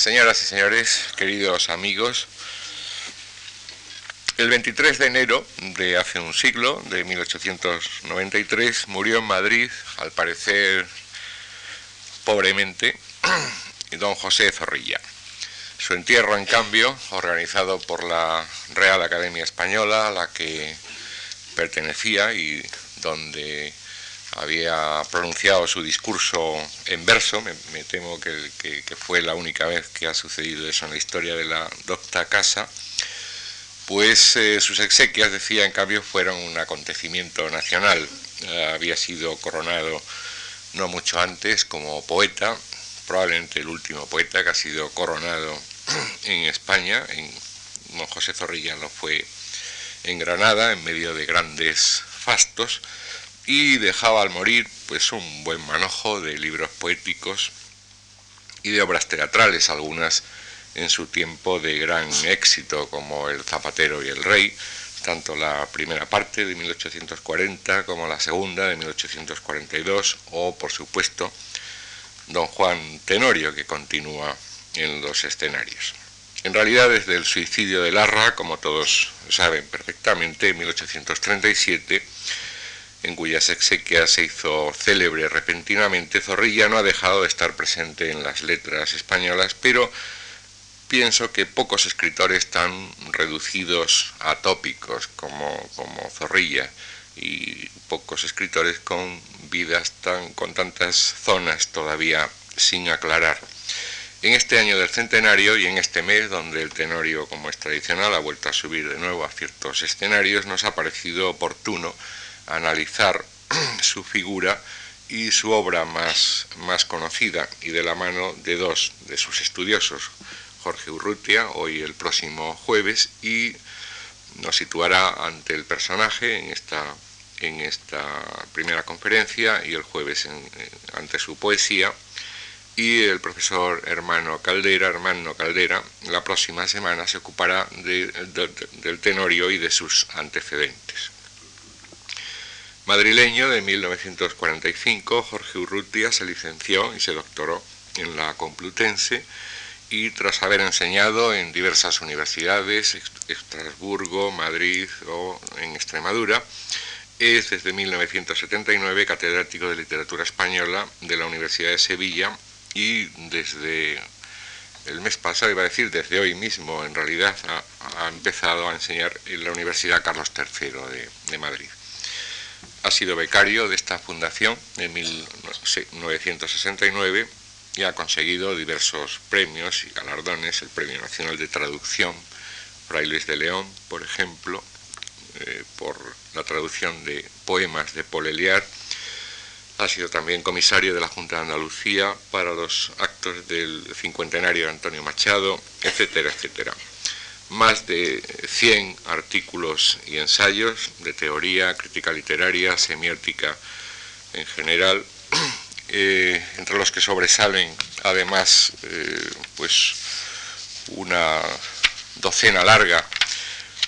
Señoras y señores, queridos amigos, el 23 de enero de hace un siglo, de 1893, murió en Madrid, al parecer pobremente, don José Zorrilla. Su entierro, en cambio, organizado por la Real Academia Española, a la que pertenecía y donde había pronunciado su discurso en verso, me, temo que, fue la única vez que ha sucedido eso en la historia de la docta casa, pues eh, sus exequias, decía, en cambio, fueron un acontecimiento nacional. Eh, había sido coronado no mucho antes como poeta, probablemente el último poeta que ha sido coronado en España, en José Zorrilla lo fue en Granada, en medio de grandes fastos, y dejaba al morir pues un buen manojo de libros poéticos y de obras teatrales, algunas en su tiempo de gran éxito como El Zapatero y el Rey, tanto la primera parte de 1840 como la segunda de 1842 o por supuesto Don Juan Tenorio que continúa en los escenarios. En realidad desde el suicidio de Larra, como todos saben perfectamente, en 1837, en cuyas exequias se hizo célebre repentinamente, Zorrilla no ha dejado de estar presente en las letras españolas, pero pienso que pocos escritores tan reducidos a tópicos como, como Zorrilla y pocos escritores con vidas tan con tantas zonas todavía sin aclarar. En este año del centenario y en este mes donde el tenorio, como es tradicional, ha vuelto a subir de nuevo a ciertos escenarios, nos ha parecido oportuno analizar su figura y su obra más, más conocida y de la mano de dos de sus estudiosos, Jorge Urrutia, hoy el próximo jueves, y nos situará ante el personaje en esta, en esta primera conferencia y el jueves ante su poesía. Y el profesor Hermano Caldera, Hermano Caldera, la próxima semana se ocupará del tenorio y de sus antecedentes. Madrileño de 1945, Jorge Urrutia se licenció y se doctoró en la Complutense y tras haber enseñado en diversas universidades, Estrasburgo, Madrid o en Extremadura, es desde 1979 catedrático de literatura española de la Universidad de Sevilla y desde el mes pasado, iba a decir desde hoy mismo, en realidad ha, empezado a enseñar en la Universidad Carlos III de Madrid. Ha sido becario de esta fundación en 1969 y ha conseguido diversos premios y galardones, el Premio Nacional de Traducción, Fray Luis de León, por ejemplo, eh, por la traducción de poemas de Paul Eliar, ha sido también comisario de la Junta de Andalucía para los actos del cincuentenario de Antonio Machado, etcétera, etcétera. Más de 100 artículos y ensayos de teoría, crítica literaria, semiótica en general, eh, entre los que sobresalen además eh, pues una docena larga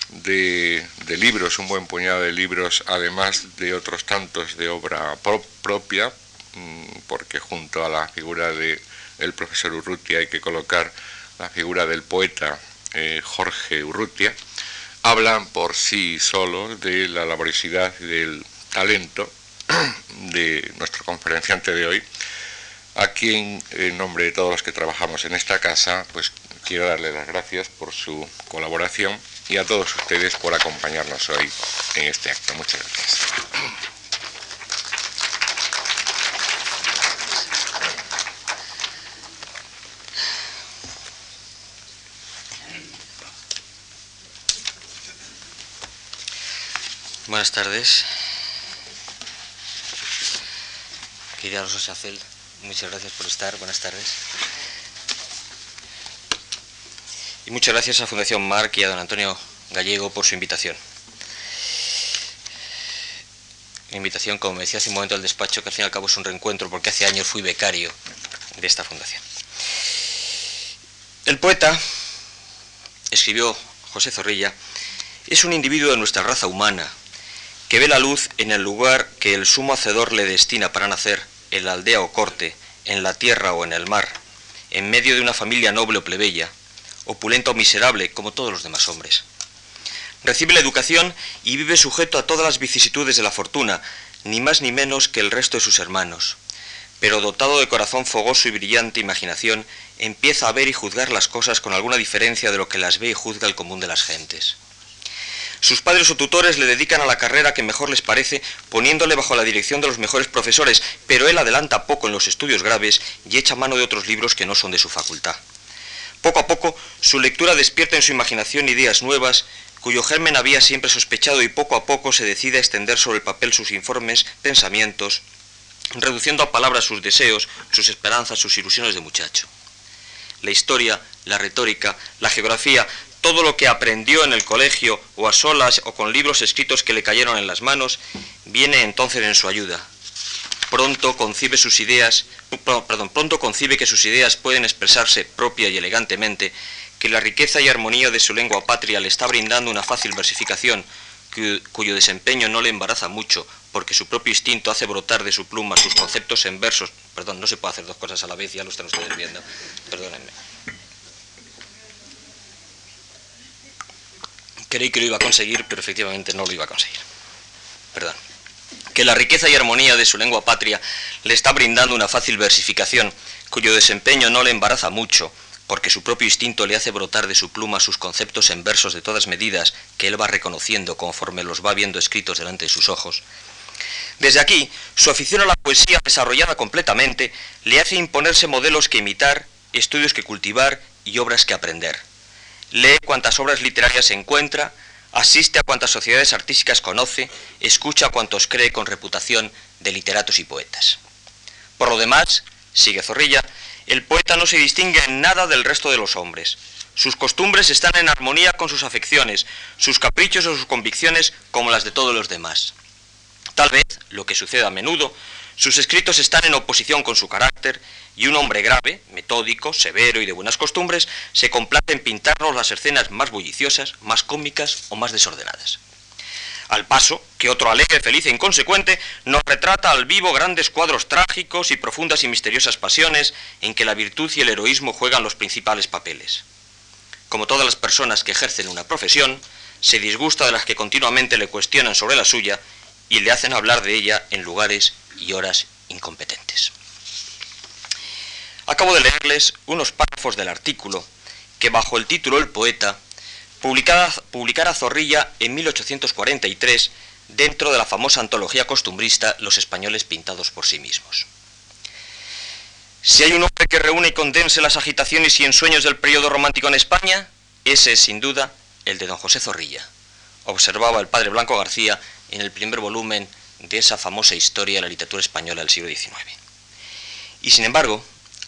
de, libros, un buen puñado de libros, además de otros tantos de obra propia, mm, porque junto a la figura del el profesor Urrutia hay que colocar la figura del poeta eh, Jorge Urrutia, hablan por sí solos de la laboriosidad y del talento de nuestro conferenciante de hoy, a quien, en nombre de todos los que trabajamos en esta casa, pues quiero darle las gracias por su colaboración y a todos ustedes por acompañarnos hoy en este acto. Muchas gracias. Buenas tardes. Querida Rosa Sacel, muchas gracias por estar. Buenas tardes. Y muchas gracias a Fundación Marc y a don Antonio Gallego por su invitación. invitación, como me decía hace un momento al despacho, que al fin y al cabo es un reencuentro porque hace años fui becario de esta fundación. El poeta, escribió José Zorrilla, es un individuo de nuestra raza humana que ve la luz en el lugar que el sumo hacedor le destina para nacer en la aldea o corte, en la tierra o en el mar, en medio de una familia noble o plebeya, opulenta o miserable como todos los demás hombres. Recibe la educación y vive sujeto a todas las vicisitudes de la fortuna, ni más ni menos que el resto de sus hermanos. Pero dotado de corazón fogoso y brillante imaginación, empieza a ver y juzgar las cosas con alguna diferencia de lo que las ve y juzga el común de las gentes. Sus padres o tutores le dedican a la carrera que mejor les parece, poniéndole bajo la dirección de los mejores profesores, pero él adelanta poco en los estudios graves y echa mano de otros libros que no son de su facultad. Poco a poco, su lectura despierta en su imaginación ideas nuevas, cuyo germen había siempre sospechado y poco a poco se decide a extender sobre el papel sus informes, pensamientos, reduciendo a palabras sus deseos, sus esperanzas, sus ilusiones de muchacho. La historia, la retórica, la geografía, todo lo que aprendió en el colegio o a solas o con libros escritos que le cayeron en las manos, viene entonces en su ayuda. Pronto concibe sus ideas, perdón, pronto concibe que sus ideas pueden expresarse propia y elegantemente, que la riqueza y armonía de su lengua patria le está brindando una fácil versificación, cuyo desempeño no le embaraza mucho, porque su propio instinto hace brotar de su pluma sus conceptos en versos. Perdón, no se puede hacer dos cosas a la vez, ya lo están ustedes viendo. Perdónenme. Creí que lo iba a conseguir, pero efectivamente no lo iba a conseguir. Perdón. Que la riqueza y armonía de su lengua patria le está brindando una fácil versificación, cuyo desempeño no le embaraza mucho, porque su propio instinto le hace brotar de su pluma sus conceptos en versos de todas medidas que él va reconociendo conforme los va viendo escritos delante de sus ojos. Desde aquí, su afición a la poesía desarrollada completamente le hace imponerse modelos que imitar, estudios que cultivar y obras que aprender lee cuantas obras literarias encuentra, asiste a cuantas sociedades artísticas conoce, escucha a cuantos cree con reputación de literatos y poetas. Por lo demás, sigue Zorrilla, el poeta no se distingue en nada del resto de los hombres. Sus costumbres están en armonía con sus afecciones, sus caprichos o sus convicciones como las de todos los demás. Tal vez, lo que sucede a menudo, sus escritos están en oposición con su carácter y un hombre grave, metódico, severo y de buenas costumbres se complace en pintarnos las escenas más bulliciosas, más cómicas o más desordenadas. Al paso que otro alegre, feliz e inconsecuente nos retrata al vivo grandes cuadros trágicos y profundas y misteriosas pasiones en que la virtud y el heroísmo juegan los principales papeles. Como todas las personas que ejercen una profesión, se disgusta de las que continuamente le cuestionan sobre la suya y le hacen hablar de ella en lugares y horas incompetentes. Acabo de leerles unos párrafos del artículo que bajo el título El poeta publicara, Zorrilla en 1843 dentro de la famosa antología costumbrista Los españoles pintados por sí mismos. Si hay un hombre que reúne y condense las agitaciones y ensueños del periodo romántico en España, ese es sin duda el de don José Zorrilla, observaba el padre Blanco García en el primer volumen de esa famosa historia de la literatura española del siglo XIX. Y sin embargo,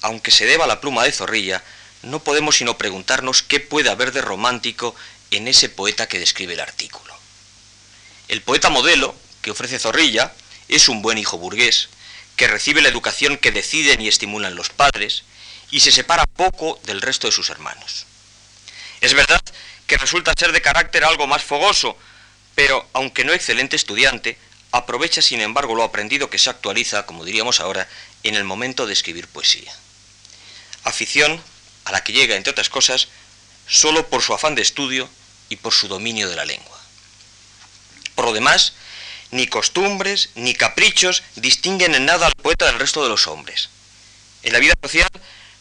aunque se deba a la pluma de Zorrilla, no podemos sino preguntarnos qué puede haber de romántico en ese poeta que describe el artículo. El poeta modelo que ofrece Zorrilla es un buen hijo burgués, que recibe la educación que deciden y estimulan los padres, y se separa poco del resto de sus hermanos. Es verdad que resulta ser de carácter algo más fogoso, pero aunque no excelente estudiante, aprovecha sin embargo lo aprendido que se actualiza, como diríamos ahora, en el momento de escribir poesía. Afición a la que llega, entre otras cosas, solo por su afán de estudio y por su dominio de la lengua. Por lo demás, ni costumbres ni caprichos distinguen en nada al poeta del resto de los hombres. En la vida social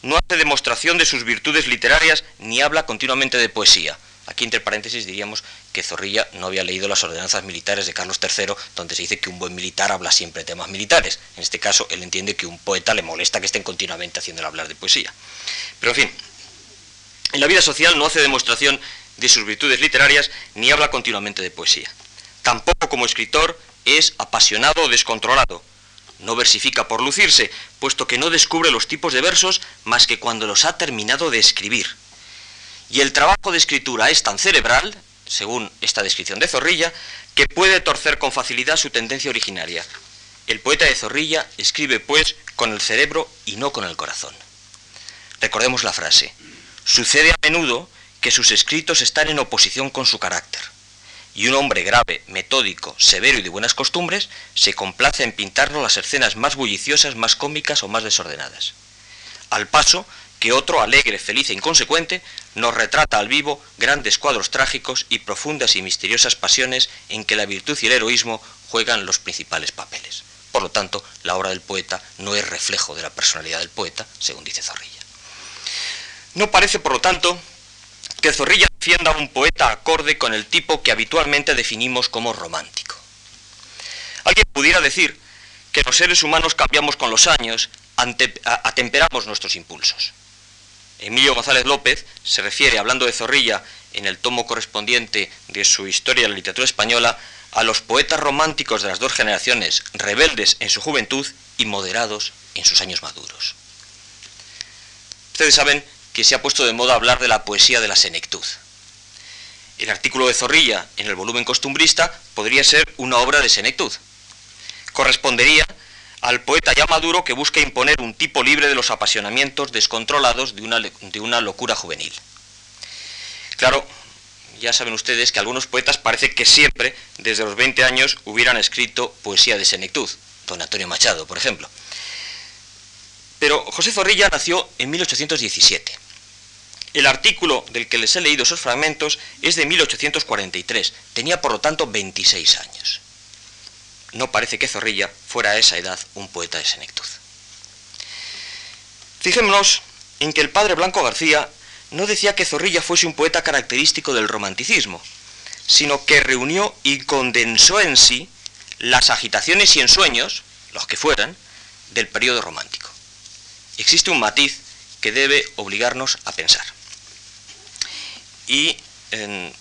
no hace demostración de sus virtudes literarias ni habla continuamente de poesía, Aquí entre paréntesis diríamos que Zorrilla no había leído las ordenanzas militares de Carlos III, donde se dice que un buen militar habla siempre de temas militares. En este caso, él entiende que un poeta le molesta que estén continuamente haciéndole hablar de poesía. Pero en fin, en la vida social no hace demostración de sus virtudes literarias ni habla continuamente de poesía. Tampoco como escritor es apasionado o descontrolado. No versifica por lucirse, puesto que no descubre los tipos de versos más que cuando los ha terminado de escribir y el trabajo de escritura es tan cerebral, según esta descripción de Zorrilla, que puede torcer con facilidad su tendencia originaria. El poeta de Zorrilla escribe, pues, con el cerebro y no con el corazón. Recordemos la frase. Sucede a menudo que sus escritos están en oposición con su carácter, y un hombre grave, metódico, severo y de buenas costumbres se complace en pintarnos las escenas más bulliciosas, más cómicas o más desordenadas. Al paso que otro, alegre, feliz e inconsecuente, nos retrata al vivo grandes cuadros trágicos y profundas y misteriosas pasiones en que la virtud y el heroísmo juegan los principales papeles. Por lo tanto, la obra del poeta no es reflejo de la personalidad del poeta, según dice Zorrilla. No parece, por lo tanto, que Zorrilla defienda a un poeta acorde con el tipo que habitualmente definimos como romántico. Alguien pudiera decir que los seres humanos cambiamos con los años, atemperamos nuestros impulsos. Emilio González López se refiere, hablando de Zorrilla, en el tomo correspondiente de su Historia de la Literatura Española, a los poetas románticos de las dos generaciones, rebeldes en su juventud y moderados en sus años maduros. Ustedes saben que se ha puesto de moda hablar de la poesía de la senectud. El artículo de Zorrilla en el volumen costumbrista podría ser una obra de senectud. Correspondería al poeta ya maduro que busca imponer un tipo libre de los apasionamientos descontrolados de una, de una locura juvenil. Claro, ya saben ustedes que algunos poetas parece que siempre, desde los 20 años, hubieran escrito poesía de senectud, don Antonio Machado, por ejemplo. Pero José Zorrilla nació en 1817. El artículo del que les he leído esos fragmentos es de 1843, tenía por lo tanto 26 años no parece que Zorrilla fuera a esa edad un poeta de senectud. Fijémonos en que el padre Blanco García no decía que Zorrilla fuese un poeta característico del romanticismo, sino que reunió y condensó en sí las agitaciones y ensueños, los que fueran, del periodo romántico. Existe un matiz que debe obligarnos a pensar. Y en,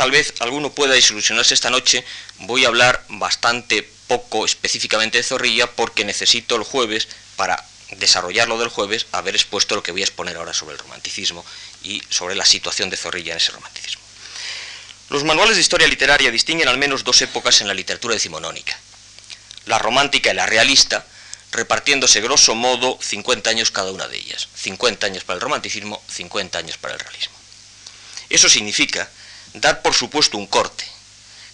tal vez alguno pueda desilusionarse esta noche, voy a hablar bastante poco específicamente de Zorrilla porque necesito el jueves para desarrollarlo del jueves haber expuesto lo que voy a exponer ahora sobre el romanticismo y sobre la situación de Zorrilla en ese romanticismo. Los manuales de historia literaria distinguen al menos dos épocas en la literatura decimonónica. La romántica y la realista, repartiéndose grosso modo 50 años cada una de ellas. 50 años para el romanticismo, 50 años para el realismo. Eso significa dar por supuesto un corte,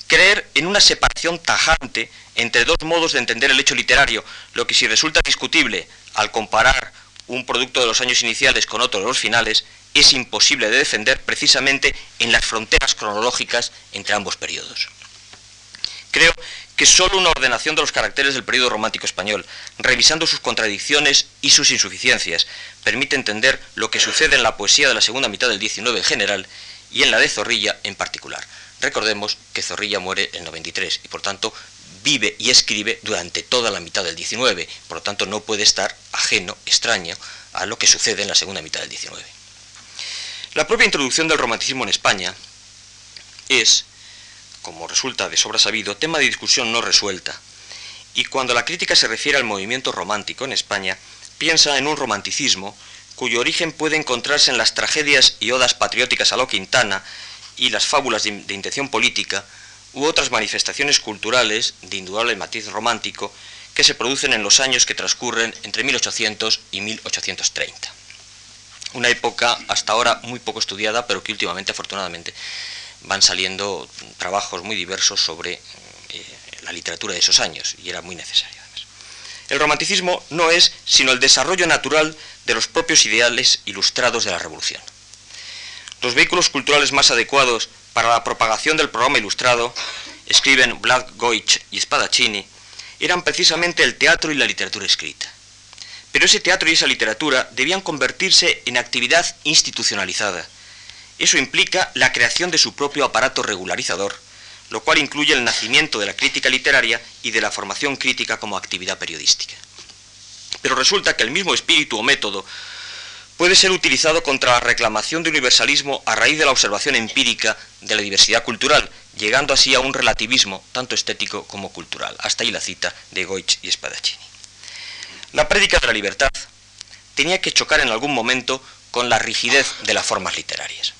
creer en una separación tajante entre dos modos de entender el hecho literario, lo que si resulta discutible al comparar un producto de los años iniciales con otro de los finales, es imposible de defender precisamente en las fronteras cronológicas entre ambos periodos. Creo que solo una ordenación de los caracteres del periodo romántico español, revisando sus contradicciones y sus insuficiencias, permite entender lo que sucede en la poesía de la segunda mitad del XIX en general y en la de Zorrilla en particular. Recordemos que Zorrilla muere en 93 y por tanto vive y escribe durante toda la mitad del 19, por lo tanto no puede estar ajeno, extraño a lo que sucede en la segunda mitad del 19. La propia introducción del romanticismo en España es, como resulta de sobra sabido, tema de discusión no resuelta. Y cuando la crítica se refiere al movimiento romántico en España, piensa en un romanticismo cuyo origen puede encontrarse en las tragedias y odas patrióticas a lo Quintana y las fábulas de, intención política u otras manifestaciones culturales de indudable matiz romántico que se producen en los años que transcurren entre 1800 y 1830. Una época hasta ahora muy poco estudiada, pero que últimamente, afortunadamente, van saliendo trabajos muy diversos sobre eh, la literatura de esos años, y era muy necesario. El romanticismo no es sino el desarrollo natural de los propios ideales ilustrados de la Revolución. Los vehículos culturales más adecuados para la propagación del programa ilustrado, escriben Vlad Goich y Spadaccini, eran precisamente el teatro y la literatura escrita. Pero ese teatro y esa literatura debían convertirse en actividad institucionalizada. Eso implica la creación de su propio aparato regularizador, lo cual incluye el nacimiento de la crítica literaria y de la formación crítica como actividad periodística. Pero resulta que el mismo espíritu o método puede ser utilizado contra la reclamación de universalismo a raíz de la observación empírica de la diversidad cultural, llegando así a un relativismo tanto estético como cultural. Hasta ahí la cita de Goich y Spadaccini. La prédica de la libertad tenía que chocar en algún momento con la rigidez de las formas literarias.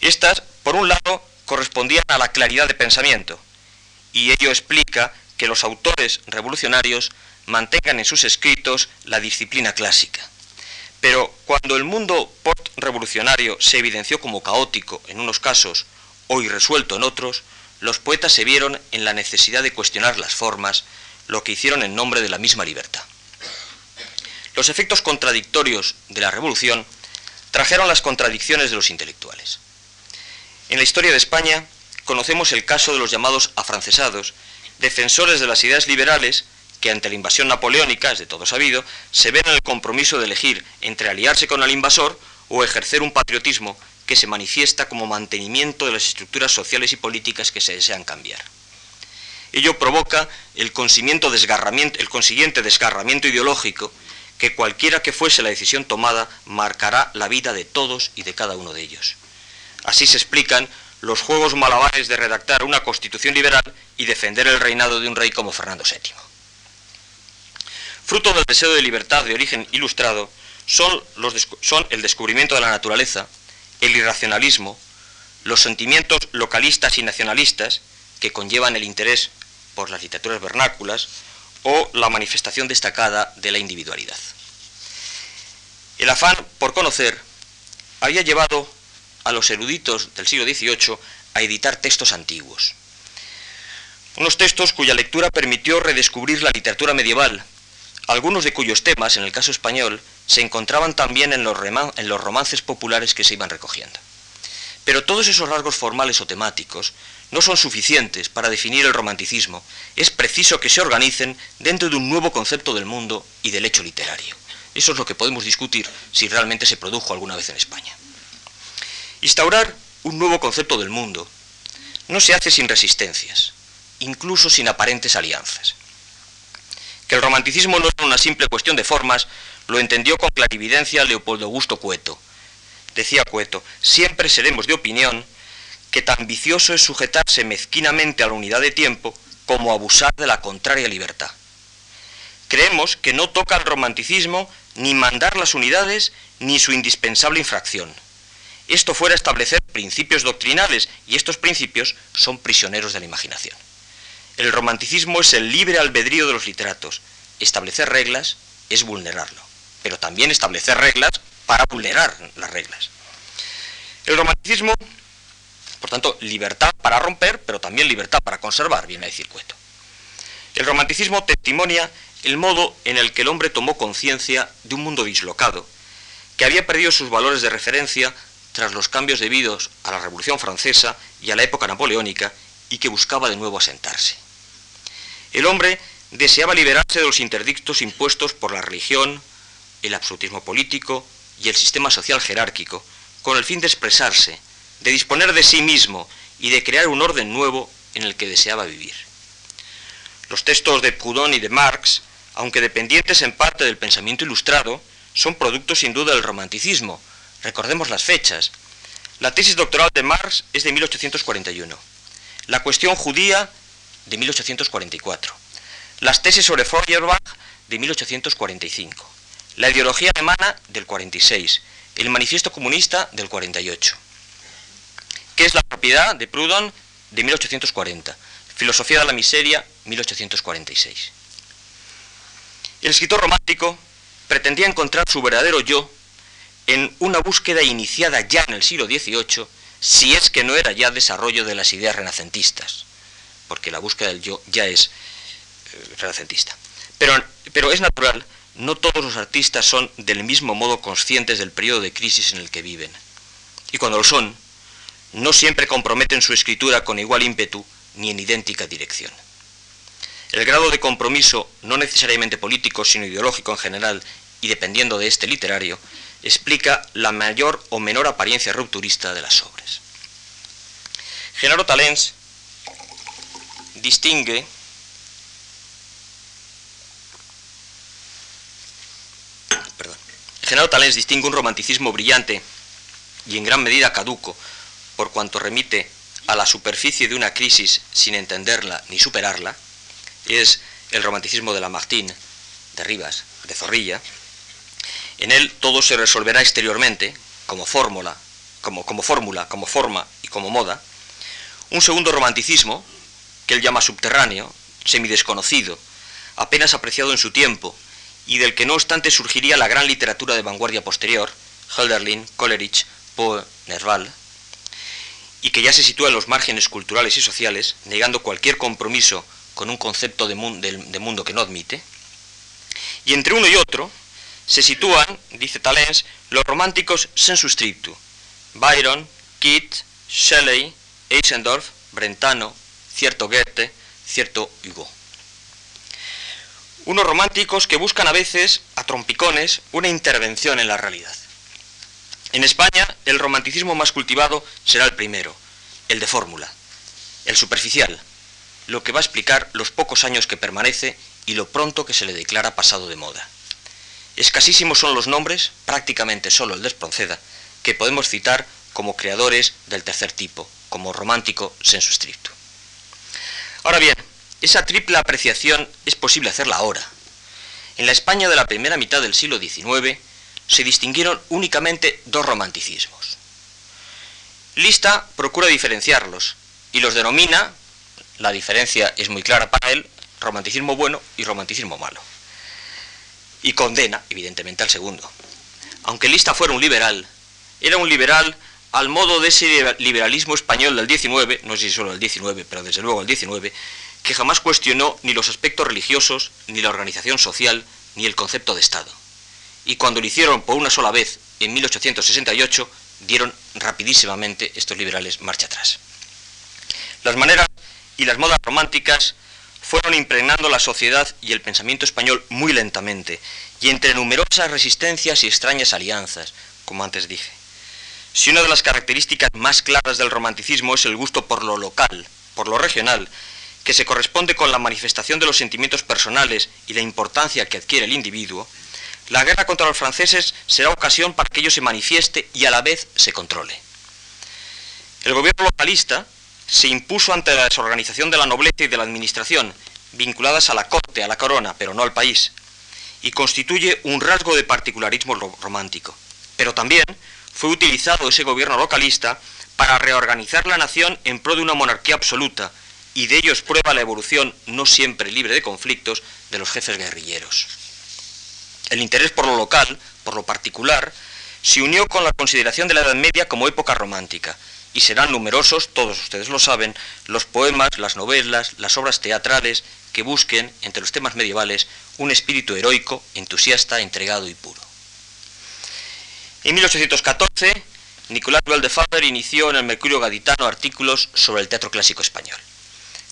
Estas, por un lado, correspondían a la claridad de pensamiento, y ello explica que los autores revolucionarios mantengan en sus escritos la disciplina clásica. Pero cuando el mundo post-revolucionario se evidenció como caótico en unos casos o irresuelto en otros, los poetas se vieron en la necesidad de cuestionar las formas, lo que hicieron en nombre de la misma libertad. Los efectos contradictorios de la revolución trajeron las contradicciones de los intelectuales. En la historia de España conocemos el caso de los llamados afrancesados, defensores de las ideas liberales que ante la invasión napoleónica, es de todo sabido, se ven en el compromiso de elegir entre aliarse con el invasor o ejercer un patriotismo que se manifiesta como mantenimiento de las estructuras sociales y políticas que se desean cambiar. Ello provoca el, el consiguiente desgarramiento ideológico que cualquiera que fuese la decisión tomada marcará la vida de todos y de cada uno de ellos. Así se explican los juegos malabares de redactar una constitución liberal y defender el reinado de un rey como Fernando VII. Fruto del deseo de libertad de origen ilustrado son, el descubrimiento de la naturaleza, el irracionalismo, los sentimientos localistas y nacionalistas que conllevan el interés por las literaturas vernáculas o la manifestación destacada de la individualidad. El afán por conocer había llevado a los eruditos del siglo XVIII a editar textos antiguos. Unos textos cuya lectura permitió redescubrir la literatura medieval, algunos de cuyos temas, en el caso español, se encontraban también en los, en los romances populares que se iban recogiendo. Pero todos esos rasgos formales o temáticos no son suficientes para definir el romanticismo. Es preciso que se organicen dentro de un nuevo concepto del mundo y del hecho literario. Eso es lo que podemos discutir si realmente se produjo alguna vez en España. Instaurar un nuevo concepto del mundo no se hace sin resistencias, incluso sin aparentes alianzas. Que el romanticismo no es una simple cuestión de formas, lo entendió con clarividencia Leopoldo Augusto Cueto. Decía Cueto, siempre seremos de opinión que tan vicioso es sujetarse mezquinamente a la unidad de tiempo como abusar de la contraria libertad. Creemos que no toca al romanticismo ni mandar las unidades ni su indispensable infracción esto fuera establecer principios doctrinales y estos principios son prisioneros de la imaginación. El romanticismo es el libre albedrío de los literatos. Establecer reglas es vulnerarlo, pero también establecer reglas para vulnerar las reglas. El romanticismo, por tanto, libertad para romper, pero también libertad para conservar, viene a decir Cueto. El romanticismo testimonia el modo en el que el hombre tomó conciencia de un mundo dislocado, que había perdido sus valores de referencia tras los cambios debidos a la Revolución Francesa y a la época napoleónica y que buscaba de nuevo asentarse. El hombre deseaba liberarse de los interdictos impuestos por la religión, el absolutismo político y el sistema social jerárquico, con el fin de expresarse, de disponer de sí mismo y de crear un orden nuevo en el que deseaba vivir. Los textos de Proudhon y de Marx, aunque dependientes en parte del pensamiento ilustrado, son productos sin duda del romanticismo, Recordemos las fechas. La tesis doctoral de Marx es de 1841. La cuestión judía de 1844. Las tesis sobre Feuerbach de 1845. La ideología alemana del 46. El manifiesto comunista del 48. ¿Qué es la propiedad de Proudhon de 1840? Filosofía de la miseria 1846. El escritor romántico pretendía encontrar su verdadero yo en una búsqueda iniciada ya en el siglo XVIII, si es que no era ya desarrollo de las ideas renacentistas, porque la búsqueda del yo ya es eh, renacentista. Pero, pero es natural, no todos los artistas son del mismo modo conscientes del periodo de crisis en el que viven. Y cuando lo son, no siempre comprometen su escritura con igual ímpetu ni en idéntica dirección. El grado de compromiso, no necesariamente político, sino ideológico en general, y dependiendo de este literario, explica la mayor o menor apariencia rupturista de las obras. Genaro Talens distingue perdón, Genaro Talens distingue un romanticismo brillante y en gran medida caduco por cuanto remite a la superficie de una crisis sin entenderla ni superarla, es el romanticismo de Lamartine, de Rivas, de Zorrilla, en él todo se resolverá exteriormente, como fórmula, como, fórmula, como forma y como moda. Un segundo romanticismo, que él llama subterráneo, semidesconocido, apenas apreciado en su tiempo, y del que no obstante surgiría la gran literatura de vanguardia posterior, Hölderlin, Coleridge, Poe, Nerval, y que ya se sitúa en los márgenes culturales y sociales, negando cualquier compromiso con un concepto de mundo que no admite. Y entre uno y otro, se sitúan, dice Talens, los románticos sensu stricto, Byron, Keats, Shelley, Eisendorf, Brentano, cierto Goethe, cierto Hugo. Unos románticos que buscan a veces, a trompicones, una intervención en la realidad. En España, el romanticismo más cultivado será el primero, el de fórmula, el superficial, lo que va a explicar los pocos años que permanece y lo pronto que se le declara pasado de moda. Escasísimos son los nombres, prácticamente solo el de Espronceda, que podemos citar como creadores del tercer tipo, como romántico sensu stricto. Ahora bien, esa triple apreciación es posible hacerla ahora. En la España de la primera mitad del siglo XIX se distinguieron únicamente dos romanticismos. Lista procura diferenciarlos y los denomina, la diferencia es muy clara para él, romanticismo bueno y romanticismo malo y condena, evidentemente, al segundo. Aunque Lista fuera un liberal, era un liberal al modo de ese liberalismo español del 19, no sé si solo el 19, pero desde luego el 19, que jamás cuestionó ni los aspectos religiosos, ni la organización social, ni el concepto de Estado. Y cuando lo hicieron por una sola vez, en 1868, dieron rapidísimamente estos liberales marcha atrás. Las maneras y las modas románticas fueron impregnando la sociedad y el pensamiento español muy lentamente, y entre numerosas resistencias y extrañas alianzas, como antes dije. Si una de las características más claras del romanticismo es el gusto por lo local, por lo regional, que se corresponde con la manifestación de los sentimientos personales y la importancia que adquiere el individuo, la guerra contra los franceses será ocasión para que ello se manifieste y a la vez se controle. El gobierno localista, se impuso ante la desorganización de la nobleza y de la administración, vinculadas a la corte, a la corona, pero no al país, y constituye un rasgo de particularismo romántico. Pero también fue utilizado ese gobierno localista para reorganizar la nación en pro de una monarquía absoluta, y de ello es prueba la evolución, no siempre libre de conflictos, de los jefes guerrilleros. El interés por lo local, por lo particular, se unió con la consideración de la Edad Media como época romántica, y serán numerosos, todos ustedes lo saben, los poemas, las novelas, las obras teatrales que busquen, entre los temas medievales, un espíritu heroico, entusiasta, entregado y puro. En 1814, Nicolás de Faber inició en el Mercurio Gaditano artículos sobre el teatro clásico español.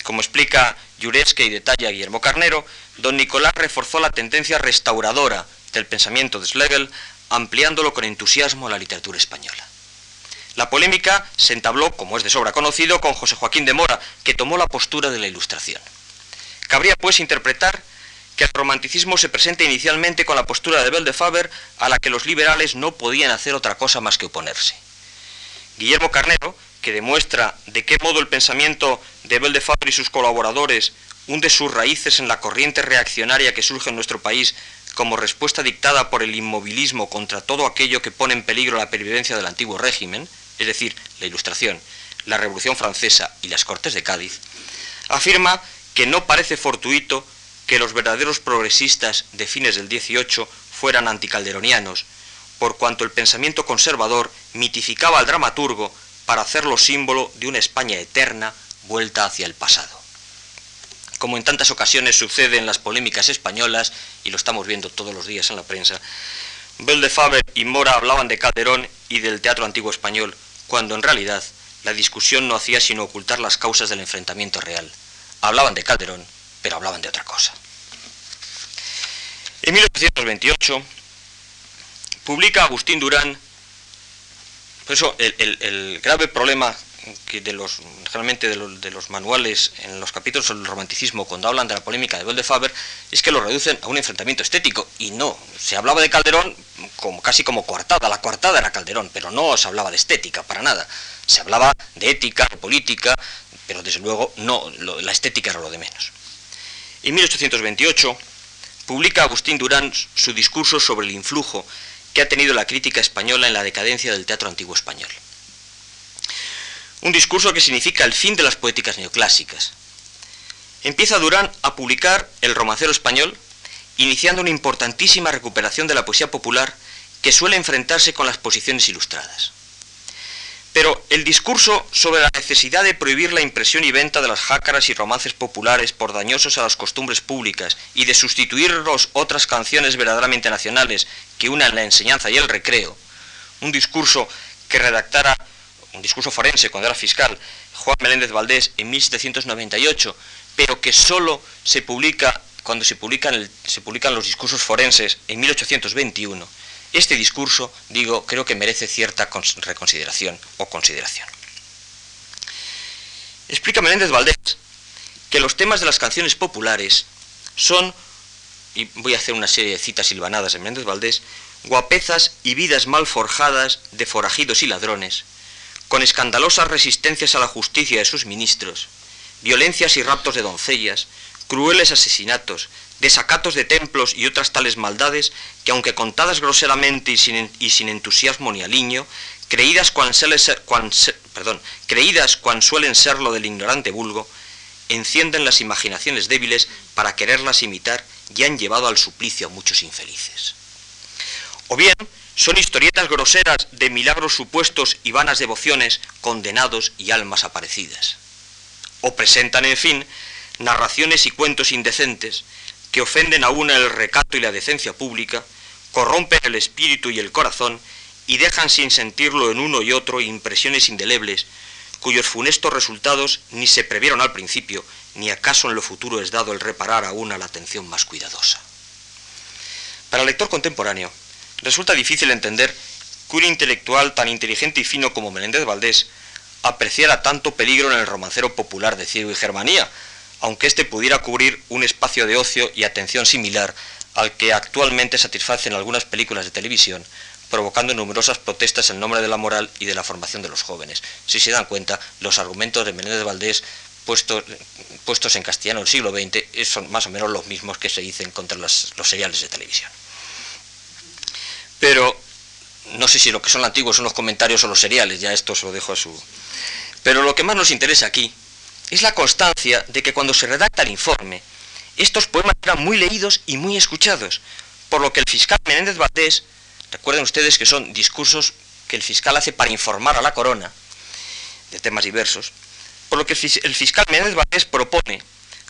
Como explica Yuresque y detalla Guillermo Carnero, don Nicolás reforzó la tendencia restauradora del pensamiento de Schlegel, ampliándolo con entusiasmo a la literatura española. La polémica se entabló, como es de sobra conocido, con José Joaquín de Mora, que tomó la postura de la Ilustración. Cabría, pues, interpretar que el romanticismo se presenta inicialmente con la postura de Bell de Faber, a la que los liberales no podían hacer otra cosa más que oponerse. Guillermo Carnero, que demuestra de qué modo el pensamiento de Bell de Faber y sus colaboradores hunde sus raíces en la corriente reaccionaria que surge en nuestro país como respuesta dictada por el inmovilismo contra todo aquello que pone en peligro la pervivencia del antiguo régimen, es decir, la Ilustración, la Revolución Francesa y las Cortes de Cádiz, afirma que no parece fortuito que los verdaderos progresistas de fines del 18 fueran anticalderonianos, por cuanto el pensamiento conservador mitificaba al dramaturgo para hacerlo símbolo de una España eterna vuelta hacia el pasado. Como en tantas ocasiones sucede en las polémicas españolas, y lo estamos viendo todos los días en la prensa, Bel de Faber y Mora hablaban de Calderón y del teatro antiguo español, cuando en realidad la discusión no hacía sino ocultar las causas del enfrentamiento real. Hablaban de Calderón, pero hablaban de otra cosa. En 1828 publica Agustín Durán, por eso el, grave problema que de los, generalmente de los, manuales en los capítulos sobre el romanticismo, cuando hablan de la polémica de Bell de Faber, es que lo reducen a un enfrentamiento estético. Y no, se hablaba de Calderón como, casi como coartada, la coartada era Calderón, pero no se hablaba de estética, para nada. Se hablaba de ética, de política, pero desde luego no, la estética era lo de menos. En 1828 publica Agustín Durán su discurso sobre el influjo que ha tenido la crítica española en la decadencia del teatro antiguo español. Un discurso que significa el fin de las poéticas neoclásicas. Empieza Durán a publicar El romancero español, iniciando una importantísima recuperación de la poesía popular que suele enfrentarse con las posiciones ilustradas. Pero el discurso sobre la necesidad de prohibir la impresión y venta de las jácaras y romances populares por dañosos a las costumbres públicas y de sustituirlos otras canciones verdaderamente nacionales que unan la enseñanza y el recreo, un discurso que redactara, un discurso forense cuando era fiscal, Juan Meléndez Valdés en 1798, pero que solo se publica cuando se publican, los discursos forenses en 1821 este discurso, digo, creo que merece cierta reconsideración o consideración. Explica Menéndez Valdés que los temas de las canciones populares son, y voy a hacer una serie de citas silvanadas de Menéndez Valdés, guapezas y vidas mal forjadas de forajidos y ladrones, con escandalosas resistencias a la justicia de sus ministros, violencias y raptos de doncellas, crueles asesinatos, desacatos de templos y otras tales maldades que aunque contadas groseramente y sin, entusiasmo ni aliño, creídas cuan, perdón, creídas cuan suelen serlo del ignorante vulgo, encienden las imaginaciones débiles para quererlas imitar y han llevado al suplicio a muchos infelices. O bien, son historietas groseras de milagros supuestos y vanas devociones, condenados y almas aparecidas. O presentan, en fin, narraciones y cuentos indecentes, que ofenden a una el recato y la decencia pública, corrompen el espíritu y el corazón y dejan sin sentirlo en uno y otro impresiones indelebles, cuyos funestos resultados ni se previeron al principio, ni acaso en lo futuro es dado el reparar a una la atención más cuidadosa. Para el lector contemporáneo, resulta difícil entender que un intelectual tan inteligente y fino como Menéndez Valdés apreciara tanto peligro en el romancero popular de Ciego y Germanía, aunque éste pudiera cubrir un espacio de ocio y atención similar al que actualmente satisfacen algunas películas de televisión, provocando numerosas protestas en nombre de la moral y de la formación de los jóvenes. Si se dan cuenta, los argumentos de Menéndez Valdés puestos, en castellano en el siglo XX son más o menos los mismos que se dicen contra los, los seriales de televisión. Pero no sé si lo que son antiguos son los comentarios o los seriales, ya esto se lo dejo a su... Pero lo que más nos interesa aquí es la constancia de que cuando se redacta el informe, estos poemas eran muy leídos y muy escuchados, por lo que el fiscal Menéndez Valdés, recuerden ustedes que son discursos que el fiscal hace para informar a la corona de temas diversos, por lo que el fiscal Menéndez Valdés propone,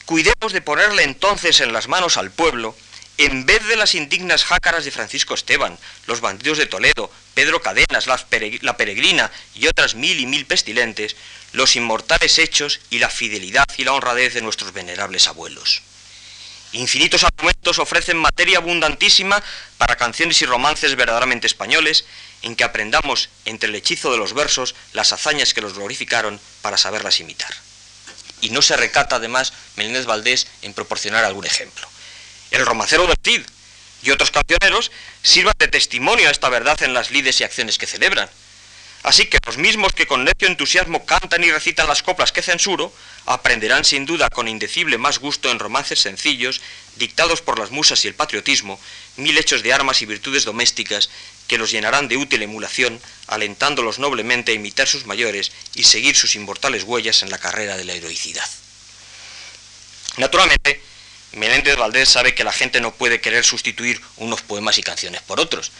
cuidemos de ponerle entonces en las manos al pueblo, en vez de las indignas jácaras de Francisco Esteban, los bandidos de Toledo, Pedro Cadenas, la peregrina y otras mil y mil pestilentes, los inmortales hechos y la fidelidad y la honradez de nuestros venerables abuelos. Infinitos argumentos ofrecen materia abundantísima para canciones y romances verdaderamente españoles, en que aprendamos entre el hechizo de los versos las hazañas que los glorificaron para saberlas imitar. Y no se recata además Meléndez Valdés en proporcionar algún ejemplo. El romancero del Cid y otros cancioneros sirvan de testimonio a esta verdad en las lides y acciones que celebran, Así que los mismos que con necio entusiasmo cantan y recitan las coplas que censuro, aprenderán sin duda con indecible más gusto en romances sencillos, dictados por las musas y el patriotismo, mil hechos de armas y virtudes domésticas que los llenarán de útil emulación, alentándolos noblemente a imitar sus mayores y seguir sus inmortales huellas en la carrera de la heroicidad. Naturalmente, Menéndez Valdés sabe que la gente no puede querer sustituir unos poemas y canciones por otros,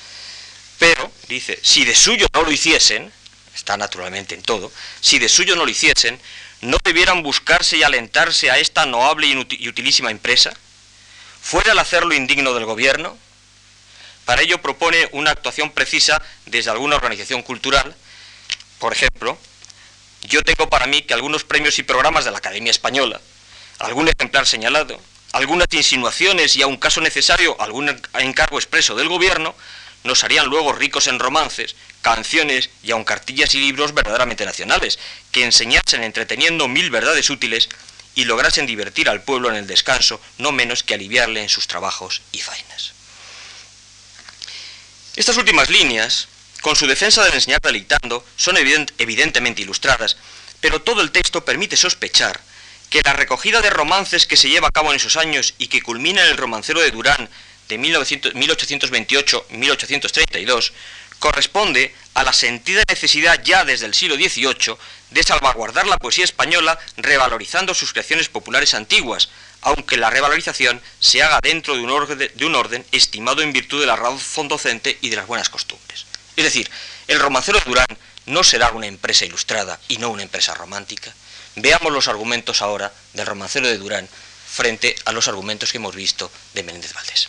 pero, dice, si de suyo no lo hiciesen, está naturalmente en todo, si de suyo no lo hiciesen, ¿no debieran buscarse y alentarse a esta noble y utilísima empresa? ¿Fuera el hacerlo indigno del gobierno? Para ello propone una actuación precisa desde alguna organización cultural. Por ejemplo, yo tengo para mí que algunos premios y programas de la Academia Española, algún ejemplar señalado, algunas insinuaciones y a un caso necesario algún encargo expreso del gobierno nos harían luego ricos en romances, canciones y aun cartillas y libros verdaderamente nacionales, que enseñasen entreteniendo mil verdades útiles y lograsen divertir al pueblo en el descanso, no menos que aliviarle en sus trabajos y faenas. Estas últimas líneas, con su defensa del enseñar dictando, son evidentemente ilustradas, pero todo el texto permite sospechar que la recogida de romances que se lleva a cabo en esos años y que culmina en el romancero de Durán de 1828-1832 corresponde a la sentida necesidad ya desde el siglo XVIII de salvaguardar la poesía española revalorizando sus creaciones populares antiguas, aunque la revalorización se haga dentro de un, de un orden estimado en virtud de la razón docente y de las buenas costumbres. Es decir, el romancero de Durán no será una empresa ilustrada y no una empresa romántica. Veamos los argumentos ahora del romancero de Durán frente a los argumentos que hemos visto de Menéndez Valdés.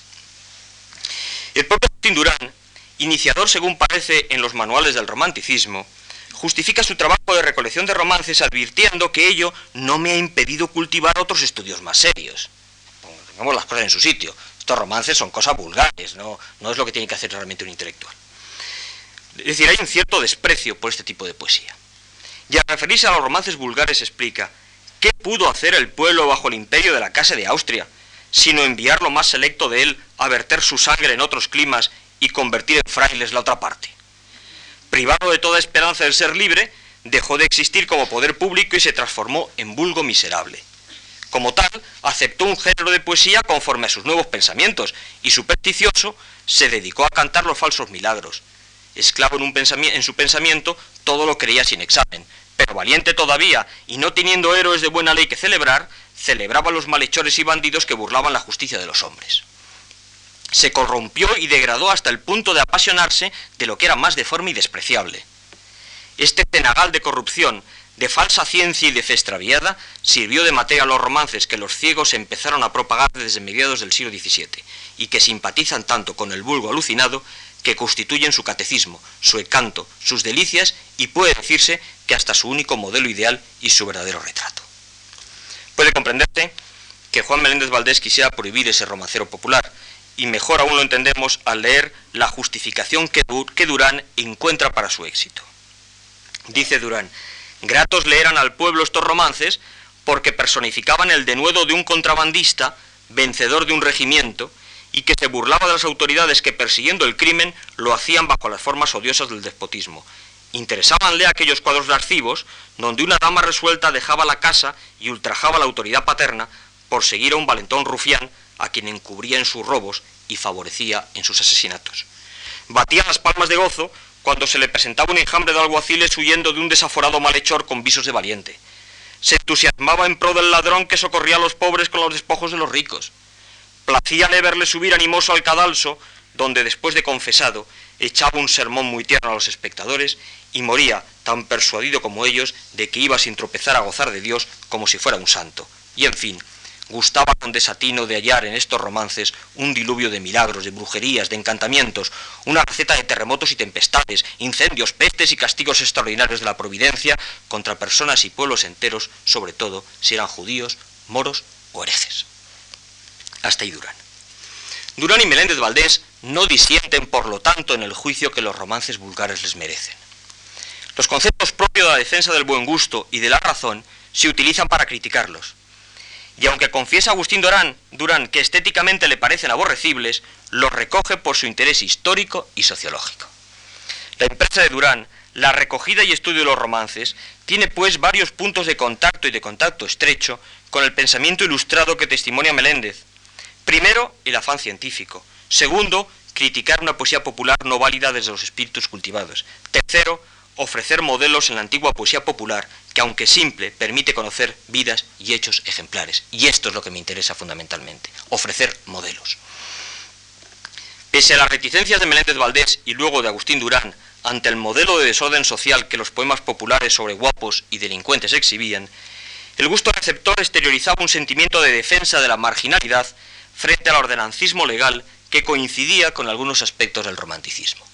El propio Agustín Durán, iniciador según parece en los manuales del romanticismo, justifica su trabajo de recolección de romances advirtiendo que ello no me ha impedido cultivar otros estudios más serios. Pongamos las cosas en su sitio. Estos romances son cosas vulgares, no, no es lo que tiene que hacer realmente un intelectual. Es decir, hay un cierto desprecio por este tipo de poesía. Y al referirse a los romances vulgares explica, ¿qué pudo hacer el pueblo bajo el imperio de la Casa de Austria, sino enviar lo más selecto de él a verter su sangre en otros climas y convertir en frailes la otra parte? Privado de toda esperanza del ser libre, dejó de existir como poder público y se transformó en vulgo miserable. Como tal, aceptó un género de poesía conforme a sus nuevos pensamientos y supersticioso se dedicó a cantar los falsos milagros esclavo en su pensamiento, todo lo creía sin examen, pero valiente todavía y no teniendo héroes de buena ley que celebrar, celebraba los malhechores y bandidos que burlaban la justicia de los hombres. Se corrompió y degradó hasta el punto de apasionarse de lo que era más deforme y despreciable. Este cenagal de corrupción, de falsa ciencia y de fe extraviada, sirvió de materia a los romances que los ciegos empezaron a propagar desde mediados del siglo XVII y que simpatizan tanto con el vulgo alucinado que constituyen su catecismo, su encanto, sus delicias y puede decirse que hasta su único modelo ideal y su verdadero retrato. Puede comprenderse que Juan Meléndez Valdés quisiera prohibir ese romancero popular, y mejor aún lo entendemos al leer la justificación que, que Durán encuentra para su éxito. Dice Durán, gratos leeran al pueblo estos romances porque personificaban el denuedo de un contrabandista, vencedor de un regimiento, y que se burlaba de las autoridades que persiguiendo el crimen lo hacían bajo las formas odiosas del despotismo. Interesábanle aquellos cuadros lascivos donde una dama resuelta dejaba la casa y ultrajaba la autoridad paterna por seguir a un valentón rufián a quien encubría en sus robos y favorecía en sus asesinatos. Batía las palmas de gozo cuando se le presentaba un enjambre de alguaciles huyendo de un desaforado malhechor con visos de valiente. Se entusiasmaba en pro del ladrón que socorría a los pobres con los despojos de los ricos. Placíale verle subir animoso al cadalso, donde después de confesado echaba un sermón muy tierno a los espectadores y moría tan persuadido como ellos de que iba sin tropezar a gozar de Dios como si fuera un santo. Y en fin, gustaba con desatino de hallar en estos romances un diluvio de milagros, de brujerías, de encantamientos, una receta de terremotos y tempestades, incendios, pestes y castigos extraordinarios de la providencia contra personas y pueblos enteros, sobre todo si eran judíos, moros o herejes hasta ahí Durán. Durán y Meléndez Valdés no disienten, por lo tanto, en el juicio que los romances vulgares les merecen. Los conceptos propios de la defensa del buen gusto y de la razón se utilizan para criticarlos. Y aunque confiesa Agustín Durán, Durán que estéticamente le parecen aborrecibles, los recoge por su interés histórico y sociológico. La empresa de Durán, la recogida y estudio de los romances, tiene pues varios puntos de contacto y de contacto estrecho con el pensamiento ilustrado que testimonia Meléndez, Primero, el afán científico. Segundo, criticar una poesía popular no válida desde los espíritus cultivados. Tercero, ofrecer modelos en la antigua poesía popular que, aunque simple, permite conocer vidas y hechos ejemplares. Y esto es lo que me interesa fundamentalmente, ofrecer modelos. Pese a las reticencias de Meléndez Valdés y luego de Agustín Durán ante el modelo de desorden social que los poemas populares sobre guapos y delincuentes exhibían, el gusto receptor exteriorizaba un sentimiento de defensa de la marginalidad frente al ordenancismo legal que coincidía con algunos aspectos del romanticismo.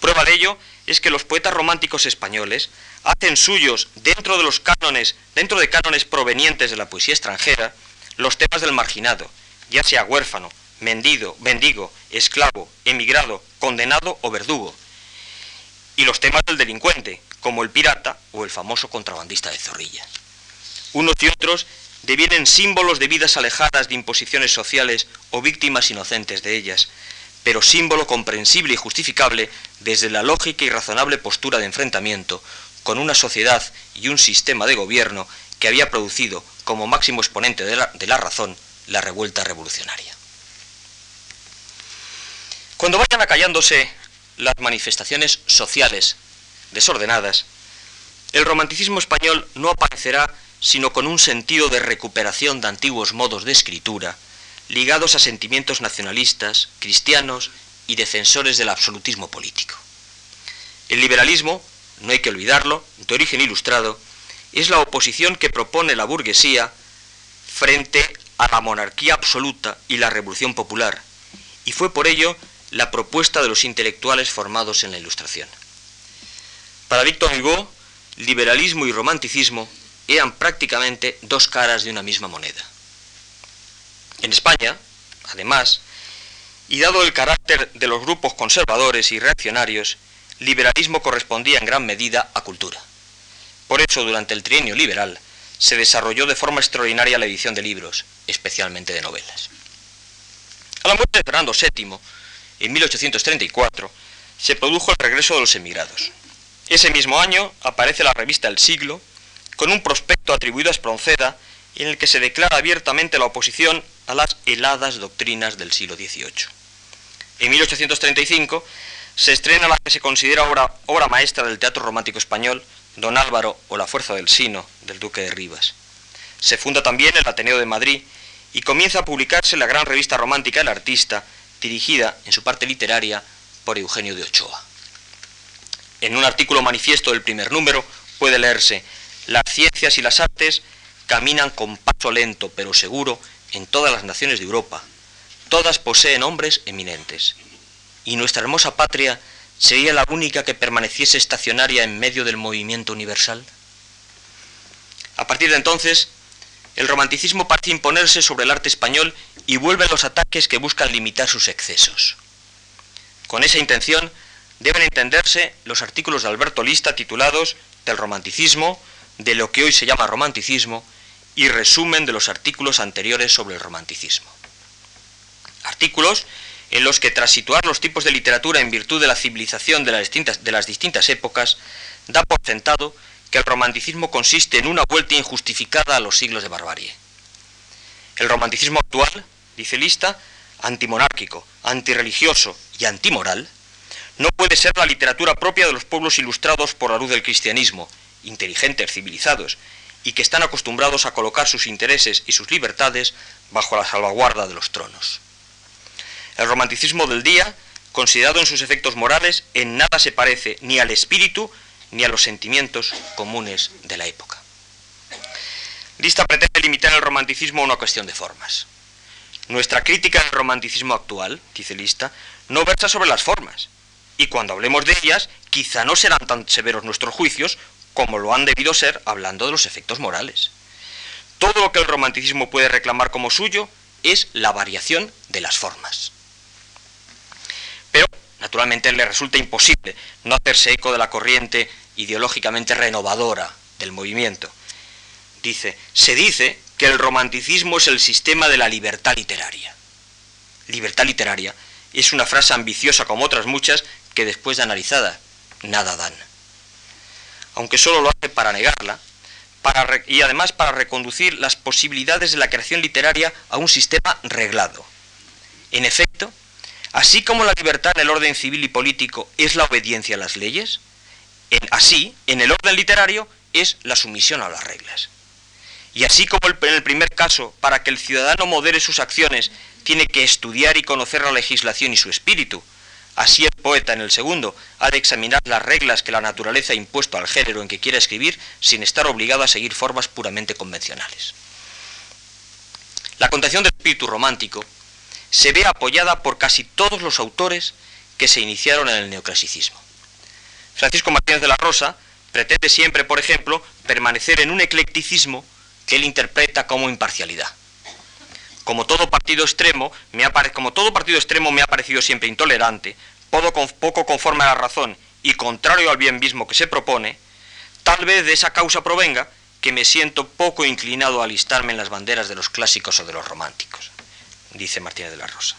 Prueba de ello es que los poetas románticos españoles hacen suyos dentro de los cánones, dentro de cánones provenientes de la poesía extranjera, los temas del marginado, ya sea huérfano, mendido, mendigo, esclavo, emigrado, condenado o verdugo, y los temas del delincuente, como el pirata o el famoso contrabandista de Zorrilla. Unos y otros devienen símbolos de vidas alejadas de imposiciones sociales o víctimas inocentes de ellas, pero símbolo comprensible y justificable desde la lógica y razonable postura de enfrentamiento con una sociedad y un sistema de gobierno que había producido como máximo exponente de la, razón la revuelta revolucionaria. Cuando vayan acallándose las manifestaciones sociales desordenadas, el romanticismo español no aparecerá sino con un sentido de recuperación de antiguos modos de escritura, ligados a sentimientos nacionalistas, cristianos y defensores del absolutismo político. El liberalismo, no hay que olvidarlo, de origen ilustrado, es la oposición que propone la burguesía frente a la monarquía absoluta y la revolución popular, y fue por ello la propuesta de los intelectuales formados en la Ilustración. Para Victor Hugo, liberalismo y romanticismo eran prácticamente dos caras de una misma moneda. En España, además, y dado el carácter de los grupos conservadores y reaccionarios, liberalismo correspondía en gran medida a cultura. Por eso, durante el trienio liberal, se desarrolló de forma extraordinaria la edición de libros, especialmente de novelas. A la muerte de Fernando VII, en 1834, se produjo el regreso de los emigrados. Ese mismo año aparece la revista El Siglo, con un prospecto atribuido a Espronceda, en el que se declara abiertamente la oposición a las heladas doctrinas del siglo XVIII. En 1835 se estrena la que se considera obra, obra maestra del teatro romántico español, Don Álvaro o La Fuerza del Sino, del Duque de Rivas. Se funda también el Ateneo de Madrid y comienza a publicarse la gran revista romántica El Artista, dirigida, en su parte literaria, por Eugenio de Ochoa. En un artículo manifiesto del primer número puede leerse, las ciencias y las artes caminan con paso lento pero seguro en todas las naciones de Europa. Todas poseen hombres eminentes. Y nuestra hermosa patria sería la única que permaneciese estacionaria en medio del movimiento universal. A partir de entonces, el romanticismo parece imponerse sobre el arte español y vuelven los ataques que buscan limitar sus excesos. Con esa intención deben entenderse los artículos de Alberto Lista titulados Del romanticismo, de lo que hoy se llama romanticismo, y resumen de los artículos anteriores sobre el romanticismo. Artículos en los que tras situar los tipos de literatura en virtud de la civilización de las distintas, de las distintas épocas, da por sentado que el romanticismo consiste en una vuelta injustificada a los siglos de barbarie. El romanticismo actual, dice Lista, antimonárquico, antirreligioso y antimoral, no puede ser la literatura propia de los pueblos ilustrados por la luz del cristianismo, inteligentes, civilizados, y que están acostumbrados a colocar sus intereses y sus libertades bajo la salvaguarda de los tronos. El romanticismo del día, considerado en sus efectos morales, en nada se parece ni al espíritu ni a los sentimientos comunes de la época. Lista pretende limitar el romanticismo a una cuestión de formas. Nuestra crítica del romanticismo actual, dice Lista, no versa sobre las formas, y cuando hablemos de ellas, quizá no serán tan severos nuestros juicios como lo han debido ser hablando de los efectos morales. Todo lo que el romanticismo puede reclamar como suyo es la variación de las formas. Pero, naturalmente, le resulta imposible no hacerse eco de la corriente ideológicamente renovadora del movimiento. Dice, se dice que el romanticismo es el sistema de la libertad literaria. Libertad literaria es una frase ambiciosa como otras muchas que después de analizada nada dan aunque solo lo hace para negarla, y además para reconducir las posibilidades de la creación literaria a un sistema reglado. En efecto, así como la libertad en el orden civil y político es la obediencia a las leyes, así, en el orden literario, es la sumisión a las reglas. Y así como en el primer caso, para que el ciudadano modere sus acciones, tiene que estudiar y conocer la legislación y su espíritu, Así el poeta en el segundo ha de examinar las reglas que la naturaleza ha impuesto al género en que quiere escribir sin estar obligado a seguir formas puramente convencionales. La contación del espíritu romántico se ve apoyada por casi todos los autores que se iniciaron en el neoclasicismo. Francisco Martínez de la Rosa pretende siempre, por ejemplo, permanecer en un eclecticismo que él interpreta como imparcialidad. Como todo partido extremo me ha parecido siempre intolerante, poco conforme a la razón y contrario al bien mismo que se propone, tal vez de esa causa provenga que me siento poco inclinado a alistarme en las banderas de los clásicos o de los románticos, dice Martínez de la Rosa.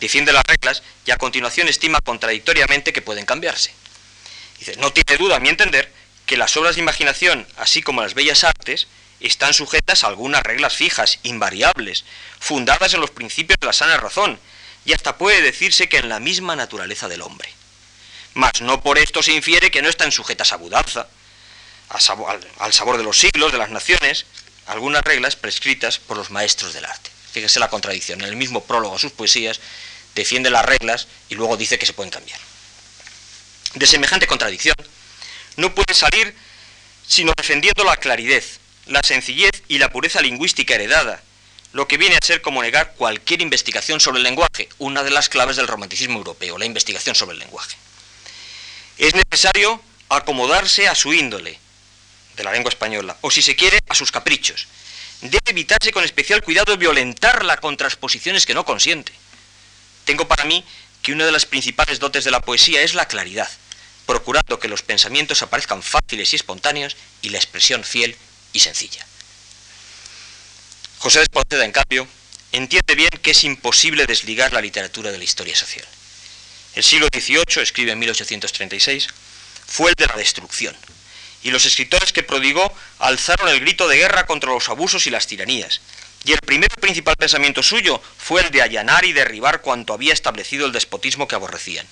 Defiende las reglas y a continuación estima contradictoriamente que pueden cambiarse. Dice, no tiene duda, a mi entender, que las obras de imaginación, así como las bellas artes, están sujetas a algunas reglas fijas, invariables, fundadas en los principios de la sana razón, y hasta puede decirse que en la misma naturaleza del hombre. Mas no por esto se infiere que no están sujetas a mudanza, al, sabor de los siglos, de las naciones, algunas reglas prescritas por los maestros del arte. Fíjese la contradicción, en el mismo prólogo a sus poesías defiende las reglas y luego dice que se pueden cambiar. De semejante contradicción, no puede salir sino defendiendo la claridad, la sencillez y la pureza lingüística heredada, lo que viene a ser como negar cualquier investigación sobre el lenguaje, una de las claves del romanticismo europeo, la investigación sobre el lenguaje. Es necesario acomodarse a su índole de la lengua española, o si se quiere, a sus caprichos. Debe evitarse con especial cuidado violentarla con transposiciones que no consiente. Tengo para mí que una de las principales dotes de la poesía es la claridad, procurando que los pensamientos aparezcan fáciles y espontáneos y la expresión fiel y sencilla. José de Espronceda, en cambio, entiende bien que es imposible desligar la literatura de la historia social. El siglo XVIII, escribe en 1836, fue el de la destrucción, y los escritores que prodigó alzaron el grito de guerra contra los abusos y las tiranías, y el primer principal pensamiento suyo fue el de allanar y derribar cuanto había establecido el despotismo que aborrecían.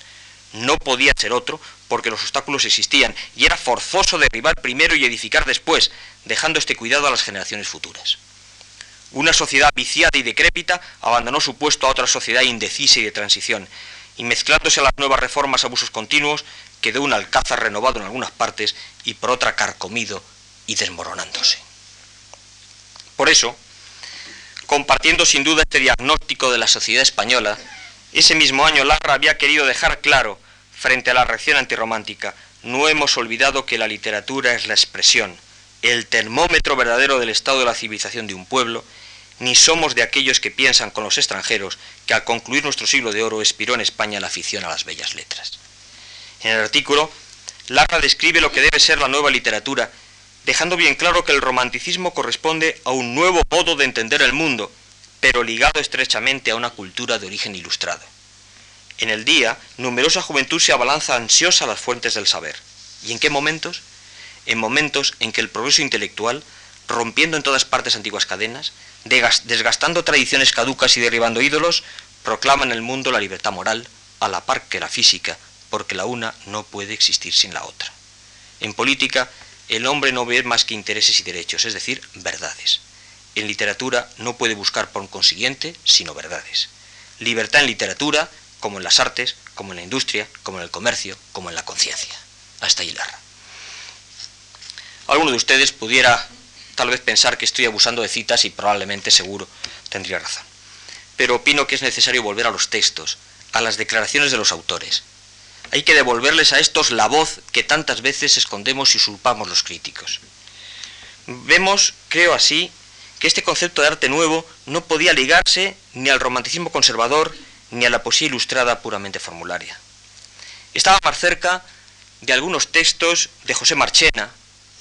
No podía ser otro, porque los obstáculos existían, y era forzoso derribar primero y edificar después, dejando este cuidado a las generaciones futuras. Una sociedad viciada y decrépita abandonó su puesto a otra sociedad indecisa y de transición, y mezclándose a las nuevas reformas abusos continuos, quedó un alcázar renovado en algunas partes y por otra carcomido y desmoronándose. Por eso, compartiendo sin duda este diagnóstico de la sociedad española, ese mismo año Larra había querido dejar claro, frente a la reacción antirromántica, no hemos olvidado que la literatura es la expresión, el termómetro verdadero del estado de la civilización de un pueblo, ni somos de aquellos que piensan con los extranjeros que al concluir nuestro siglo de oro expiró en España la afición a las bellas letras. En el artículo, Larra describe lo que debe ser la nueva literatura, dejando bien claro que el romanticismo corresponde a un nuevo modo de entender el mundo, pero ligado estrechamente a una cultura de origen ilustrado. En el día, numerosa juventud se abalanza ansiosa a las fuentes del saber. ¿Y en qué momentos? En momentos en que el progreso intelectual, rompiendo en todas partes antiguas cadenas, desgastando tradiciones caducas y derribando ídolos, proclama en el mundo la libertad moral, a la par que la física, porque la una no puede existir sin la otra. En política, el hombre no ve más que intereses y derechos, es decir, verdades. En literatura no puede buscar por consiguiente sino verdades. Libertad en literatura, como en las artes, como en la industria, como en el comercio, como en la conciencia. Hasta hilar. Alguno de ustedes pudiera tal vez pensar que estoy abusando de citas y probablemente seguro tendría razón. Pero opino que es necesario volver a los textos, a las declaraciones de los autores. Hay que devolverles a estos la voz que tantas veces escondemos y usurpamos los críticos. Vemos, creo así, que este concepto de arte nuevo no podía ligarse ni al romanticismo conservador ni a la poesía ilustrada puramente formularia. Estaba más cerca de algunos textos de José Marchena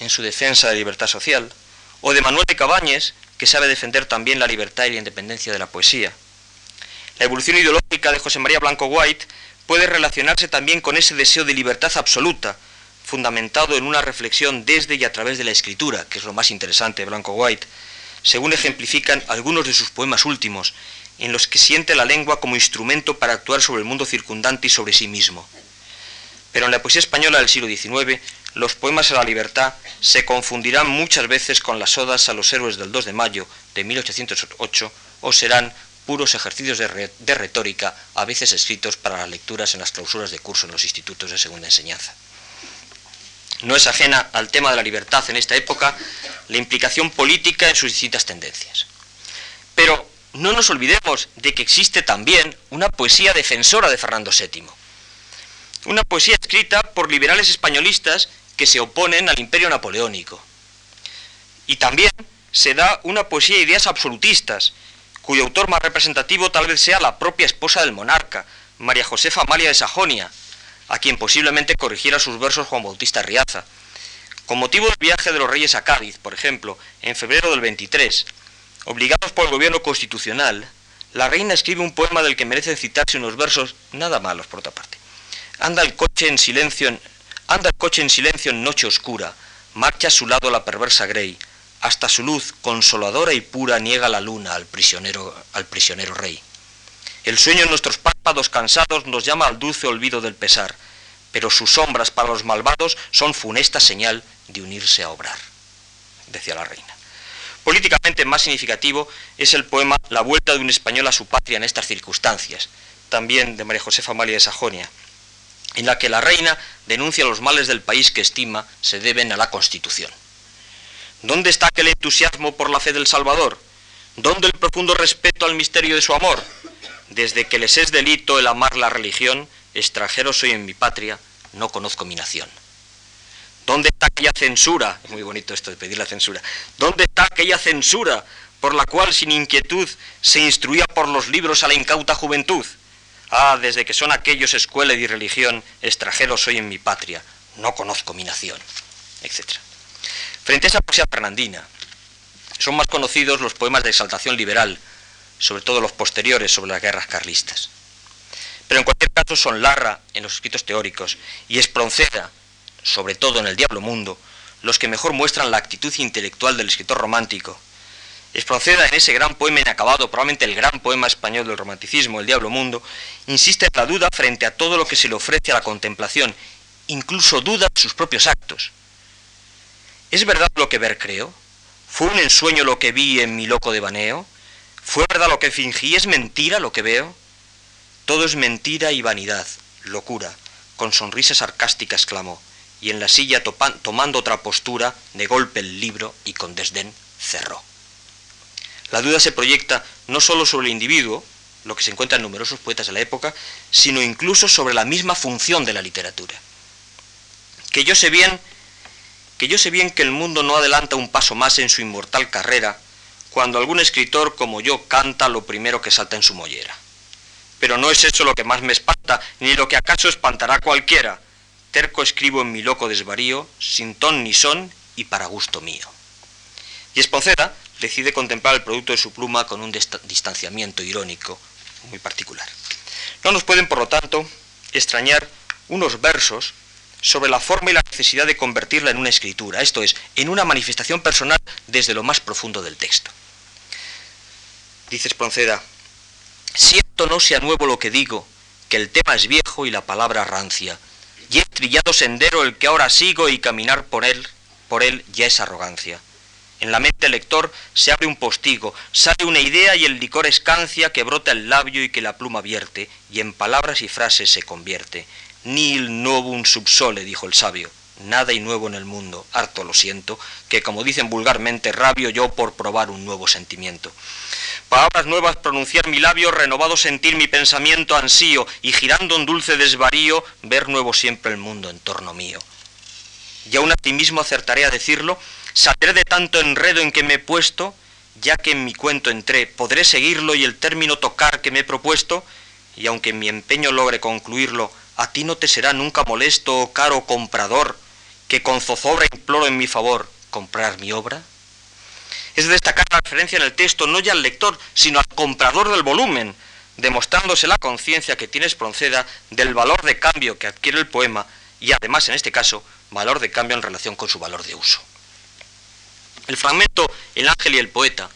en su defensa de libertad social, o de Manuel de Cabañes, que sabe defender también la libertad y la independencia de la poesía. La evolución ideológica de José María Blanco White puede relacionarse también con ese deseo de libertad absoluta, fundamentado en una reflexión desde y a través de la escritura, que es lo más interesante de Blanco White, según ejemplifican algunos de sus poemas últimos, en los que siente la lengua como instrumento para actuar sobre el mundo circundante y sobre sí mismo. Pero en la poesía española del siglo XIX, los poemas a la libertad se confundirán muchas veces con las odas a los héroes del 2 de mayo de 1808 o serán puros ejercicios de, de retórica, a veces escritos para las lecturas en las clausuras de curso en los institutos de segunda enseñanza. No es ajena al tema de la libertad en esta época la implicación política en sus distintas tendencias. Pero no nos olvidemos de que existe también una poesía defensora de Fernando VII. Una poesía escrita por liberales españolistas que se oponen al imperio napoleónico. Y también se da una poesía de ideas absolutistas, cuyo autor más representativo tal vez sea la propia esposa del monarca, María Josefa Amalia de Sajonia, a quien posiblemente corrigiera sus versos Juan Bautista Riaza. Con motivo del viaje de los reyes a Cádiz, por ejemplo, en febrero del 23, obligados por el gobierno constitucional, la reina escribe un poema del que merecen citarse unos versos nada malos, por otra parte. Anda el coche en silencio, anda el coche en silencio en noche oscura, marcha a su lado la perversa Grey, hasta su luz consoladora y pura niega la luna al prisionero, al prisionero rey. El sueño en nuestros párpados cansados nos llama al dulce olvido del pesar, pero sus sombras para los malvados son funesta señal de unirse a obrar, decía la reina. Políticamente más significativo es el poema La vuelta de un español a su patria en estas circunstancias, también de María Josefa Amalia de Sajonia. En la que la reina denuncia los males del país que estima se deben a la Constitución. ¿Dónde está aquel entusiasmo por la fe del Salvador? ¿Dónde el profundo respeto al misterio de su amor? Desde que les es delito el amar la religión, extranjero soy en mi patria, no conozco mi nación. ¿Dónde está aquella censura? Es muy bonito esto de pedir la censura. ¿Dónde está aquella censura por la cual sin inquietud se instruía por los libros a la incauta juventud? Ah, desde que son aquellos escuela y religión, extranjero soy en mi patria, no conozco mi nación, etc. Frente a esa poesía fernandina, son más conocidos los poemas de exaltación liberal, sobre todo los posteriores sobre las guerras carlistas. Pero en cualquier caso son Larra en los escritos teóricos y Espronceda, sobre todo en El Diablo Mundo, los que mejor muestran la actitud intelectual del escritor romántico. Espronceda en ese gran poema inacabado, probablemente el gran poema español del romanticismo, El Diablo Mundo, insiste en la duda frente a todo lo que se le ofrece a la contemplación, incluso duda de sus propios actos. ¿Es verdad lo que ver creo? ¿Fue un ensueño lo que vi en mi loco devaneo? ¿Fue verdad lo que fingí? ¿Es mentira lo que veo? Todo es mentira y vanidad, locura, con sonrisa sarcástica exclamó y en la silla tomando otra postura, de golpe el libro y con desdén cerró. La duda se proyecta no sólo sobre el individuo, lo que se encuentra en numerosos poetas de la época, sino incluso sobre la misma función de la literatura. Que yo sé bien que yo bien que el mundo no adelanta un paso más en su inmortal carrera cuando algún escritor como yo canta lo primero que salta en su mollera. Pero no es eso lo que más me espanta, ni lo que acaso espantará cualquiera, terco escribo en mi loco desvarío, sin ton ni son y para gusto mío. Y Esponceda decide contemplar el producto de su pluma con un distanciamiento irónico muy particular. No nos pueden, por lo tanto, extrañar unos versos sobre la forma y la necesidad de convertirla en una escritura, esto es, en una manifestación personal desde lo más profundo del texto. Dice Espronceda, siento no sea nuevo lo que digo, que el tema es viejo y la palabra rancia, y es trillado sendero el que ahora sigo y caminar por él, por él ya es arrogancia. En la mente del lector se abre un postigo, sale una idea y el licor escancia que brota el labio y que la pluma vierte, y en palabras y frases se convierte. Nil novum subsole, dijo el sabio. Nada y nuevo en el mundo, harto lo siento, que como dicen vulgarmente, rabio yo por probar un nuevo sentimiento. Palabras nuevas pronunciar mi labio, renovado sentir mi pensamiento ansío, y girando un dulce desvarío, ver nuevo siempre el mundo en torno mío. Y aún a ti mismo acertaré a decirlo, saldré de tanto enredo en que me he puesto, ya que en mi cuento entré, podré seguirlo y el término tocar que me he propuesto, y aunque en mi empeño logre concluirlo, a ti no te será nunca molesto, oh caro comprador, que con zozobra imploro en mi favor comprar mi obra es destacar la referencia en el texto no ya al lector, sino al comprador del volumen, demostrándose la conciencia que tiene Espronceda del valor de cambio que adquiere el poema y además en este caso valor de cambio en relación con su valor de uso. El fragmento El ángel y el poeta,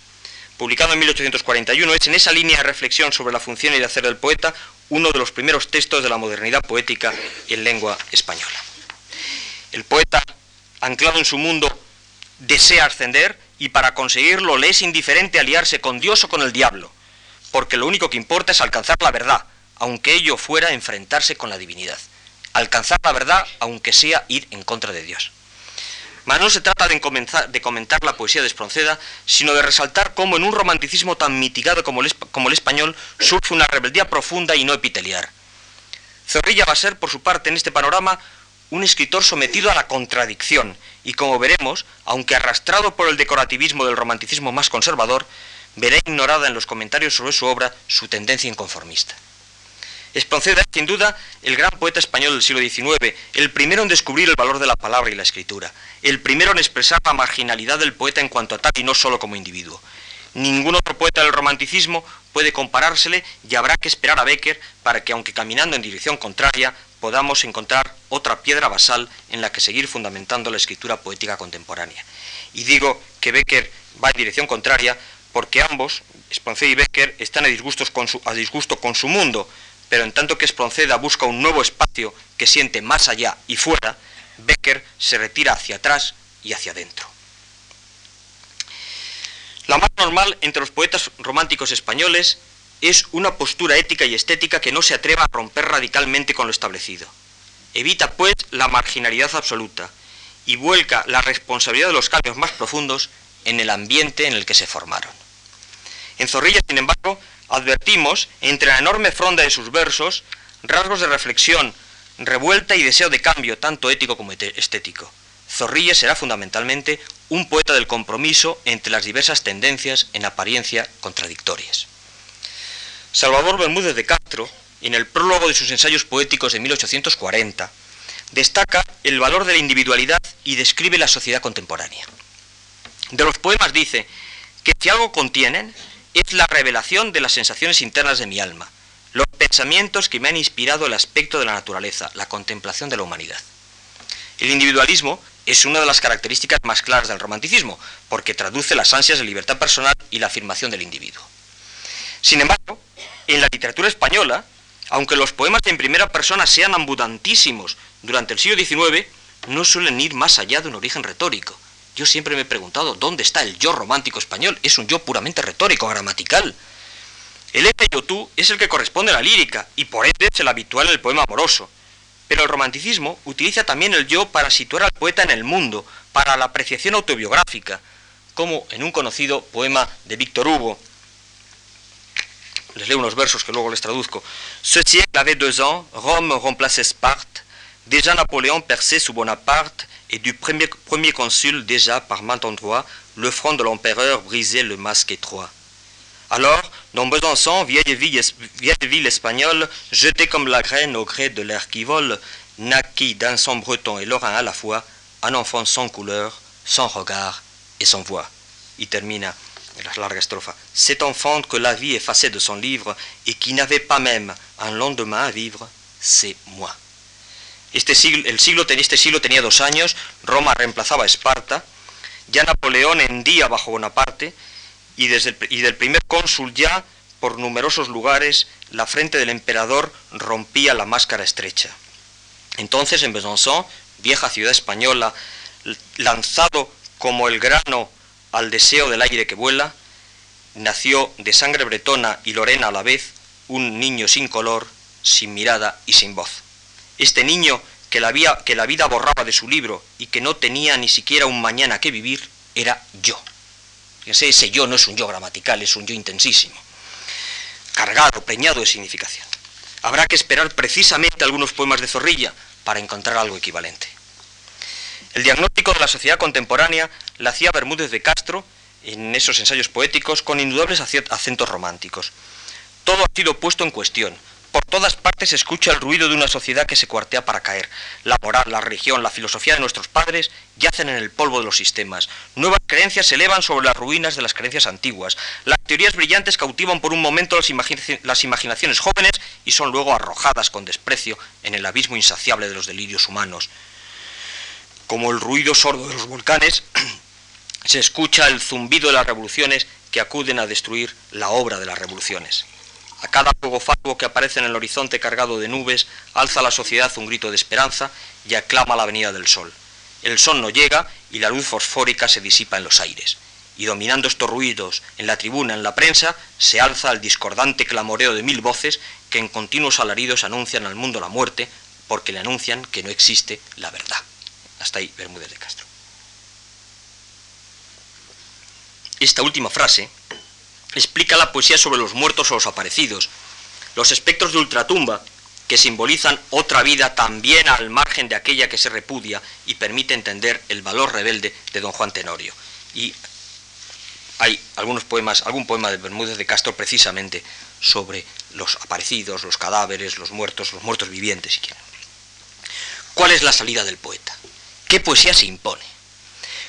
publicado en 1841, es en esa línea de reflexión sobre la función y el hacer del poeta uno de los primeros textos de la modernidad poética en lengua española. El poeta, anclado en su mundo, desea ascender, y para conseguirlo le es indiferente aliarse con Dios o con el diablo, porque lo único que importa es alcanzar la verdad, aunque ello fuera enfrentarse con la divinidad. Alcanzar la verdad, aunque sea ir en contra de Dios. Mas no se trata de, comentar la poesía de Espronceda, sino de resaltar cómo en un romanticismo tan mitigado como el, como el español surge una rebeldía profunda y no epiteliar. Zorrilla va a ser, por su parte, en este panorama, un escritor sometido a la contradicción y como veremos, aunque arrastrado por el decorativismo del romanticismo más conservador, verá ignorada en los comentarios sobre su obra su tendencia inconformista. Espronceda es sin duda el gran poeta español del siglo XIX, el primero en descubrir el valor de la palabra y la escritura, el primero en expresar la marginalidad del poeta en cuanto a tal y no solo como individuo. Ningún otro poeta del romanticismo puede comparársele y habrá que esperar a Becker para que, aunque caminando en dirección contraria, podamos encontrar otra piedra basal en la que seguir fundamentando la escritura poética contemporánea. Y digo que Becker va en dirección contraria porque ambos, Espronceda y Becker, están a, disgusto con su mundo, pero en tanto que Espronceda busca un nuevo espacio que siente más allá y fuera, Becker se retira hacia atrás y hacia adentro. La más normal entre los poetas románticos españoles es una postura ética y estética que no se atreva a romper radicalmente con lo establecido. evita pues la marginalidad absoluta y vuelca la responsabilidad de los cambios más profundos en el ambiente en el que se formaron. En Zorrilla, sin embargo, advertimos, entre la enorme fronda de sus versos, rasgos de reflexión, revuelta y deseo de cambio, tanto ético como estético. Zorrilla será fundamentalmente un poeta del compromiso entre las diversas tendencias en apariencia contradictorias. Salvador Bermúdez de Castro, en el prólogo de sus ensayos poéticos de 1840, destaca el valor de la individualidad y describe la sociedad contemporánea. De los poemas dice que si algo contienen es la revelación de las sensaciones internas de mi alma, los pensamientos que me han inspirado el aspecto de la naturaleza, la contemplación de la humanidad. El individualismo es una de las características más claras del romanticismo, porque traduce las ansias de libertad personal y la afirmación del individuo. Sin embargo, en la literatura española, aunque los poemas en primera persona sean abundantísimos durante el siglo XIX, no suelen ir más allá de un origen retórico. Yo siempre me he preguntado, ¿dónde está el yo romántico español? Es un yo puramente retórico, gramatical. El este yo tú es el que corresponde a la lírica y por ende es el habitual en el poema amoroso. Pero el romanticismo utiliza también el yo para situar al poeta en el mundo, para la apreciación autobiográfica, como en un conocido poema de Víctor Hugo. Les leo unos versos que luego les traduzco. Ce siècle avait deux ans, Rome remplaçait Sparte, déjà Napoléon perçait sous Bonaparte, et du premier, premier consul déjà par maint endroit, le front de l'empereur brisait le masque étroit. Alors, dans Besançon, vieille ville, espagnole, jetée comme la graine au gré de l'air qui vole, naquit d'un son breton et lorrain à la fois, un enfant sans couleur, sans regard et sans voix. Y termina la. Cet enfant que la vie effaçait de son livre et qui n'avait pas même un lendemain à vivre, c'est moi. Este siglo, el siglo, este siglo tenía dos años, Roma reemplazaba a Esparta, ya Napoleón hendía bajo Bonaparte, y, desde y del primer cónsul ya, por numerosos lugares, la frente del emperador rompía la máscara estrecha. Entonces en Besançon, vieja ciudad española, lanzado como el grano al deseo del aire que vuela, nació de sangre bretona y lorena a la vez un niño sin color, sin mirada y sin voz. Este niño que la, vida borraba de su libro y que no tenía ni siquiera un mañana que vivir, era yo. Ese yo no es un yo gramatical, es un yo intensísimo, cargado, preñado de significación. Habrá que esperar precisamente algunos poemas de Zorrilla para encontrar algo equivalente. El diagnóstico de la sociedad contemporánea la hacía Bermúdez de Castro en esos ensayos poéticos con indudables acentos románticos. Todo ha sido puesto en cuestión, por todas partes se escucha el ruido de una sociedad que se cuartea para caer. La moral, la religión, la filosofía de nuestros padres yacen en el polvo de los sistemas. Nuevas creencias se elevan sobre las ruinas de las creencias antiguas. Las teorías brillantes cautivan por un momento las, imaginaciones jóvenes y son luego arrojadas con desprecio en el abismo insaciable de los delirios humanos. Como el ruido sordo de los volcanes, se escucha el zumbido de las revoluciones que acuden a destruir la obra de las revoluciones. A cada fuego que aparece en el horizonte cargado de nubes, alza la sociedad un grito de esperanza y aclama la venida del sol. El sol no llega y la luz fosfórica se disipa en los aires. Y dominando estos ruidos en la tribuna, en la prensa, se alza el discordante clamoreo de mil voces que en continuos alaridos anuncian al mundo la muerte, porque le anuncian que no existe la verdad. Hasta ahí Bermúdez de Castro. Esta última frase explica la poesía sobre los muertos o los aparecidos, los espectros de ultratumba, que simbolizan otra vida también al margen de aquella que se repudia y permite entender el valor rebelde de don Juan Tenorio. Y hay algunos poemas, algún poema de Bermúdez de Castro precisamente sobre los aparecidos, los cadáveres, los muertos, los muertos vivientes, si quieren. ¿Cuál es la salida del poeta? ¿Qué poesía se impone?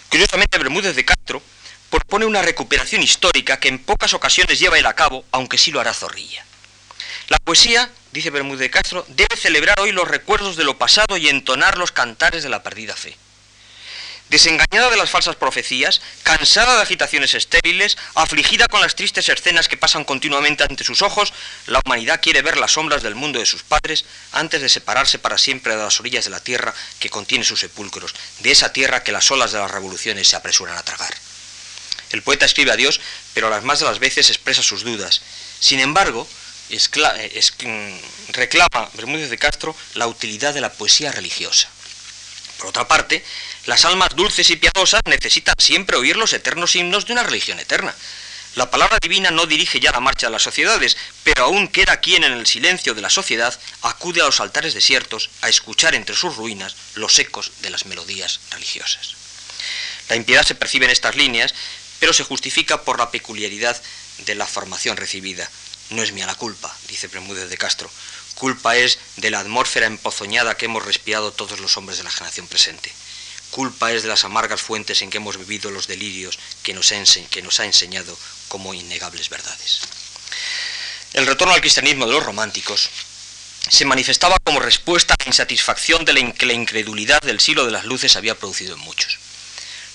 Curiosamente, Bermúdez de Castro propone una recuperación histórica que en pocas ocasiones lleva él a cabo, aunque sí lo hará Zorrilla. La poesía, dice Bermúdez de Castro, debe celebrar hoy los recuerdos de lo pasado y entonar los cantares de la perdida fe. Desengañada de las falsas profecías, cansada de agitaciones estériles, afligida con las tristes escenas que pasan continuamente ante sus ojos, la humanidad quiere ver las sombras del mundo de sus padres antes de separarse para siempre de las orillas de la tierra que contiene sus sepulcros, de esa tierra que las olas de las revoluciones se apresuran a tragar. El poeta escribe a Dios, pero las más de las veces expresa sus dudas. Sin embargo, eh, mm, reclama Bermúdez de Castro la utilidad de la poesía religiosa. Por otra parte, las almas dulces y piadosas necesitan siempre oír los eternos himnos de una religión eterna. La palabra divina no dirige ya la marcha de las sociedades, pero aún queda quien en el silencio de la sociedad acude a los altares desiertos a escuchar entre sus ruinas los ecos de las melodías religiosas. La impiedad se percibe en estas líneas, pero se justifica por la peculiaridad de la formación recibida. No es mía la culpa, dice Bermúdez de Castro. Culpa es de la atmósfera empozoñada que hemos respirado todos los hombres de la generación presente. Culpa es de las amargas fuentes en que hemos vivido los delirios que nos, que nos ha enseñado como innegables verdades. El retorno al cristianismo de los románticos se manifestaba como respuesta a la insatisfacción de que la incredulidad del siglo de las luces había producido en muchos.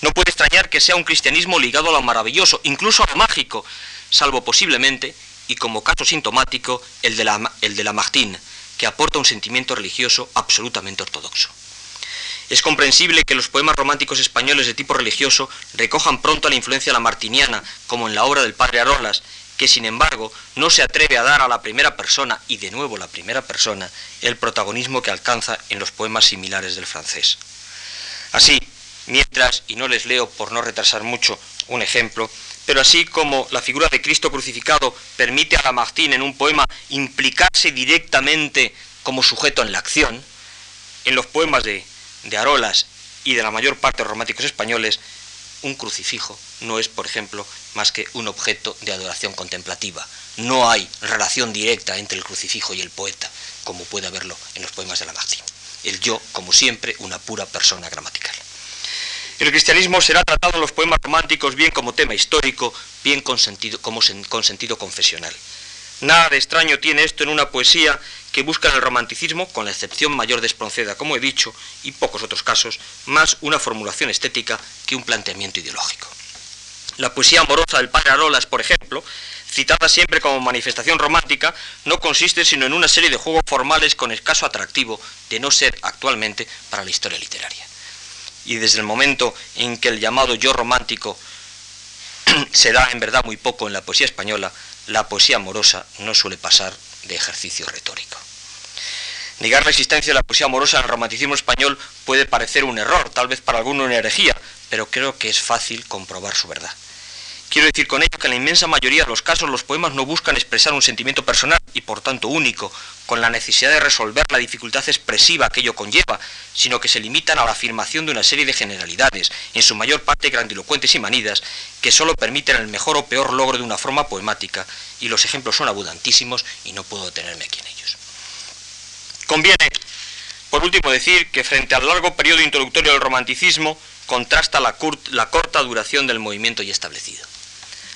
No puede extrañar que sea un cristianismo ligado a lo maravilloso, incluso a lo mágico, salvo posiblemente, y como caso sintomático, el de la, el de Lamartine, que aporta un sentimiento religioso absolutamente ortodoxo. Es comprensible que los poemas románticos españoles de tipo religioso recojan pronto la influencia lamartiniana, como en la obra del padre Arolas, que sin embargo no se atreve a dar a la primera persona, y de nuevo la primera persona, el protagonismo que alcanza en los poemas similares del francés. Así, mientras, y no les leo por no retrasar mucho un ejemplo, pero así como la figura de Cristo crucificado permite a Lamartine en un poema implicarse directamente como sujeto en la acción, en los poemas de, de Arolas y de la mayor parte de los románticos españoles, un crucifijo no es, por ejemplo, más que un objeto de adoración contemplativa. No hay relación directa entre el crucifijo y el poeta, como puede haberlo en los poemas de Lamartine. El yo, como siempre, una pura persona gramatical. El cristianismo será tratado en los poemas románticos bien como tema histórico, bien con sentido, como con sentido confesional. Nada de extraño tiene esto en una poesía que busca en el romanticismo, con la excepción mayor de Espronceda, como he dicho, y pocos otros casos, más una formulación estética que un planteamiento ideológico. La poesía amorosa del padre Arolas, por ejemplo, citada siempre como manifestación romántica, no consiste sino en una serie de juegos formales con escaso atractivo, de no ser actualmente para la historia literaria. Y desde el momento en que el llamado yo romántico se da en verdad muy poco en la poesía española, la poesía amorosa no suele pasar de ejercicio retórico. Negar la existencia de la poesía amorosa en el romanticismo español puede parecer un error, tal vez para alguno una herejía, pero creo que es fácil comprobar su verdad. Quiero decir con ello que en la inmensa mayoría de los casos los poemas no buscan expresar un sentimiento personal y por tanto único, con la necesidad de resolver la dificultad expresiva que ello conlleva, sino que se limitan a la afirmación de una serie de generalidades, en su mayor parte grandilocuentes y manidas, que solo permiten el mejor o peor logro de una forma poemática, y los ejemplos son abundantísimos y no puedo detenerme aquí en ellos. Conviene, por último, decir que frente al largo periodo introductorio del romanticismo, contrasta la, la corta duración del movimiento ya establecido.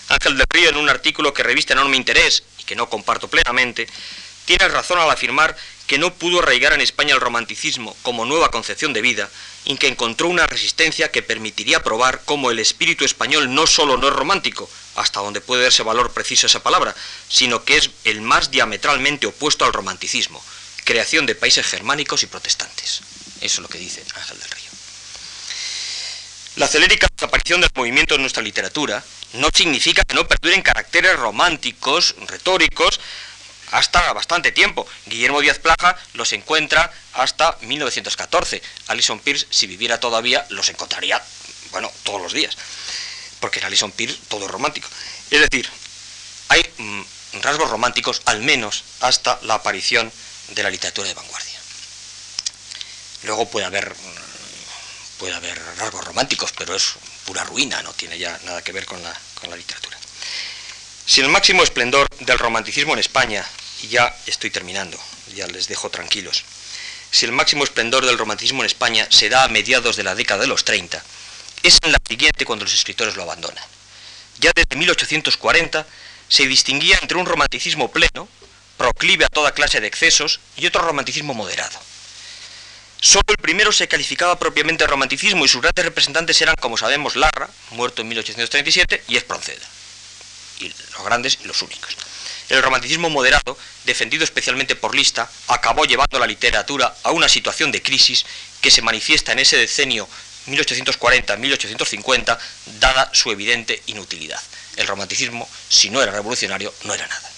Ángel de Río, en un artículo que reviste enorme interés y que no comparto plenamente, tiene razón al afirmar que no pudo arraigar en España el romanticismo como nueva concepción de vida y que encontró una resistencia que permitiría probar cómo el espíritu español no solo no es romántico, hasta donde puede darse valor preciso esa palabra, sino que es el más diametralmente opuesto al romanticismo, creación de países germánicos y protestantes. Eso es lo que dice Ángel del Río. La celérica desaparición del movimiento en nuestra literatura no significa que no perduren caracteres románticos, retóricos, hasta bastante tiempo. Guillermo Díaz Plaja los encuentra hasta 1914. Alison Pierce, si viviera todavía, los encontraría, bueno, todos los días. Porque en Alison Pierce todo es romántico. Es decir, hay mm, rasgos románticos, al menos hasta la aparición de la literatura de vanguardia. Luego puede haber, mm, puede haber rasgos románticos, pero es pura ruina, no tiene ya nada que ver con la, con la literatura. Si el máximo esplendor del romanticismo en España, y ya estoy terminando, ya les dejo tranquilos, si el máximo esplendor del romanticismo en España se da a mediados de la década de los 30, es en la siguiente cuando los escritores lo abandonan. Ya desde 1840 se distinguía entre un romanticismo pleno, proclive a toda clase de excesos, y otro romanticismo moderado. Solo el primero se calificaba propiamente de romanticismo y sus grandes representantes eran, como sabemos, Larra, muerto en 1837, y Espronceda. Y los grandes y los únicos. El romanticismo moderado, defendido especialmente por Lista, acabó llevando la literatura a una situación de crisis que se manifiesta en ese decenio 1840-1850, dada su evidente inutilidad. El romanticismo, si no era revolucionario, no era nada.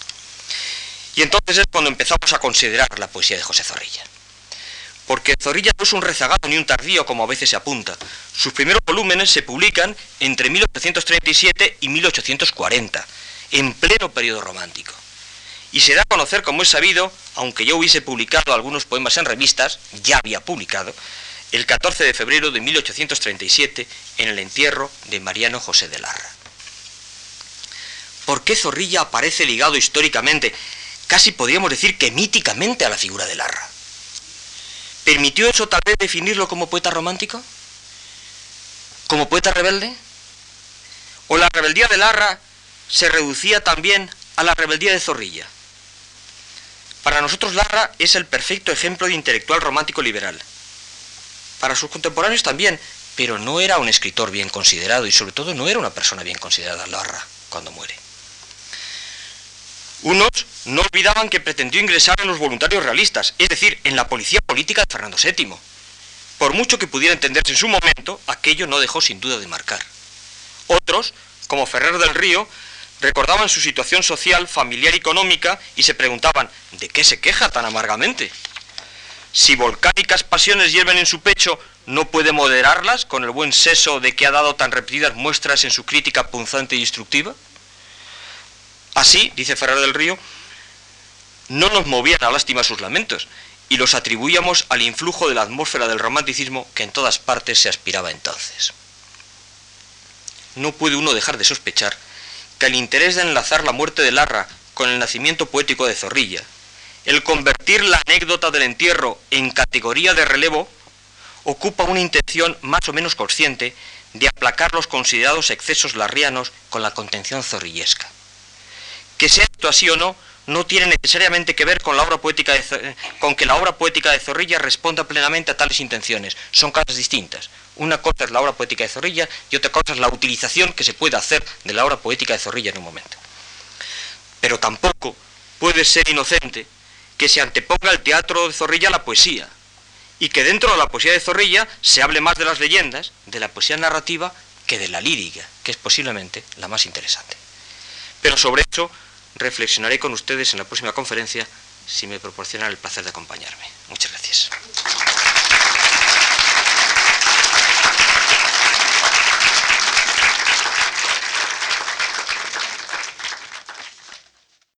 Y entonces es cuando empezamos a considerar la poesía de José Zorrilla. Porque Zorrilla no es un rezagado ni un tardío como a veces se apunta. Sus primeros volúmenes se publican entre 1837 y 1840, en pleno periodo romántico. Y se da a conocer, como es sabido, aunque yo hubiese publicado algunos poemas en revistas, ya había publicado, el 14 de febrero de 1837 en el entierro de Mariano José de Larra. ¿Por qué Zorrilla aparece ligado históricamente, casi podríamos decir que míticamente, a la figura de Larra? ¿Permitió eso tal vez definirlo como poeta romántico? ¿Como poeta rebelde? ¿O la rebeldía de Larra se reducía también a la rebeldía de Zorrilla? Para nosotros Larra es el perfecto ejemplo de intelectual romántico liberal para sus contemporáneos también, pero no era un escritor bien considerado y sobre todo no era una persona bien considerada Larra cuando muere. Unos no olvidaban que pretendió ingresar en los voluntarios realistas, es decir, en la policía política de Fernando VII. Por mucho que pudiera entenderse en su momento, aquello no dejó sin duda de marcar. Otros, como Ferrer del Río, recordaban su situación social, familiar y económica y se preguntaban, ¿de qué se queja tan amargamente? Si volcánicas pasiones hierven en su pecho, ¿no puede moderarlas con el buen seso de que ha dado tan repetidas muestras en su crítica punzante y destructiva? Así, dice Ferrer del Río, no nos movían a lástima sus lamentos, y los atribuíamos al influjo de la atmósfera del romanticismo que en todas partes se aspiraba entonces. No puede uno dejar de sospechar que el interés de enlazar la muerte de Larra con el nacimiento poético de Zorrilla, el convertir la anécdota del entierro en categoría de relevo ocupa una intención más o menos consciente de aplacar los considerados excesos larrianos con la contención zorrillesca. Que sea esto así o no, no tiene necesariamente que ver con, la obra poética con que la obra poética de Zorrilla responda plenamente a tales intenciones. Son cosas distintas. Una cosa es la obra poética de Zorrilla y otra cosa es la utilización que se puede hacer de la obra poética de Zorrilla en un momento. Pero tampoco puede ser inocente que se anteponga el teatro de Zorrilla a la poesía y que dentro de la poesía de Zorrilla se hable más de las leyendas, de la poesía narrativa, que de la lírica, que es posiblemente la más interesante. Pero sobre eso reflexionaré con ustedes en la próxima conferencia si me proporcionan el placer de acompañarme. Muchas gracias.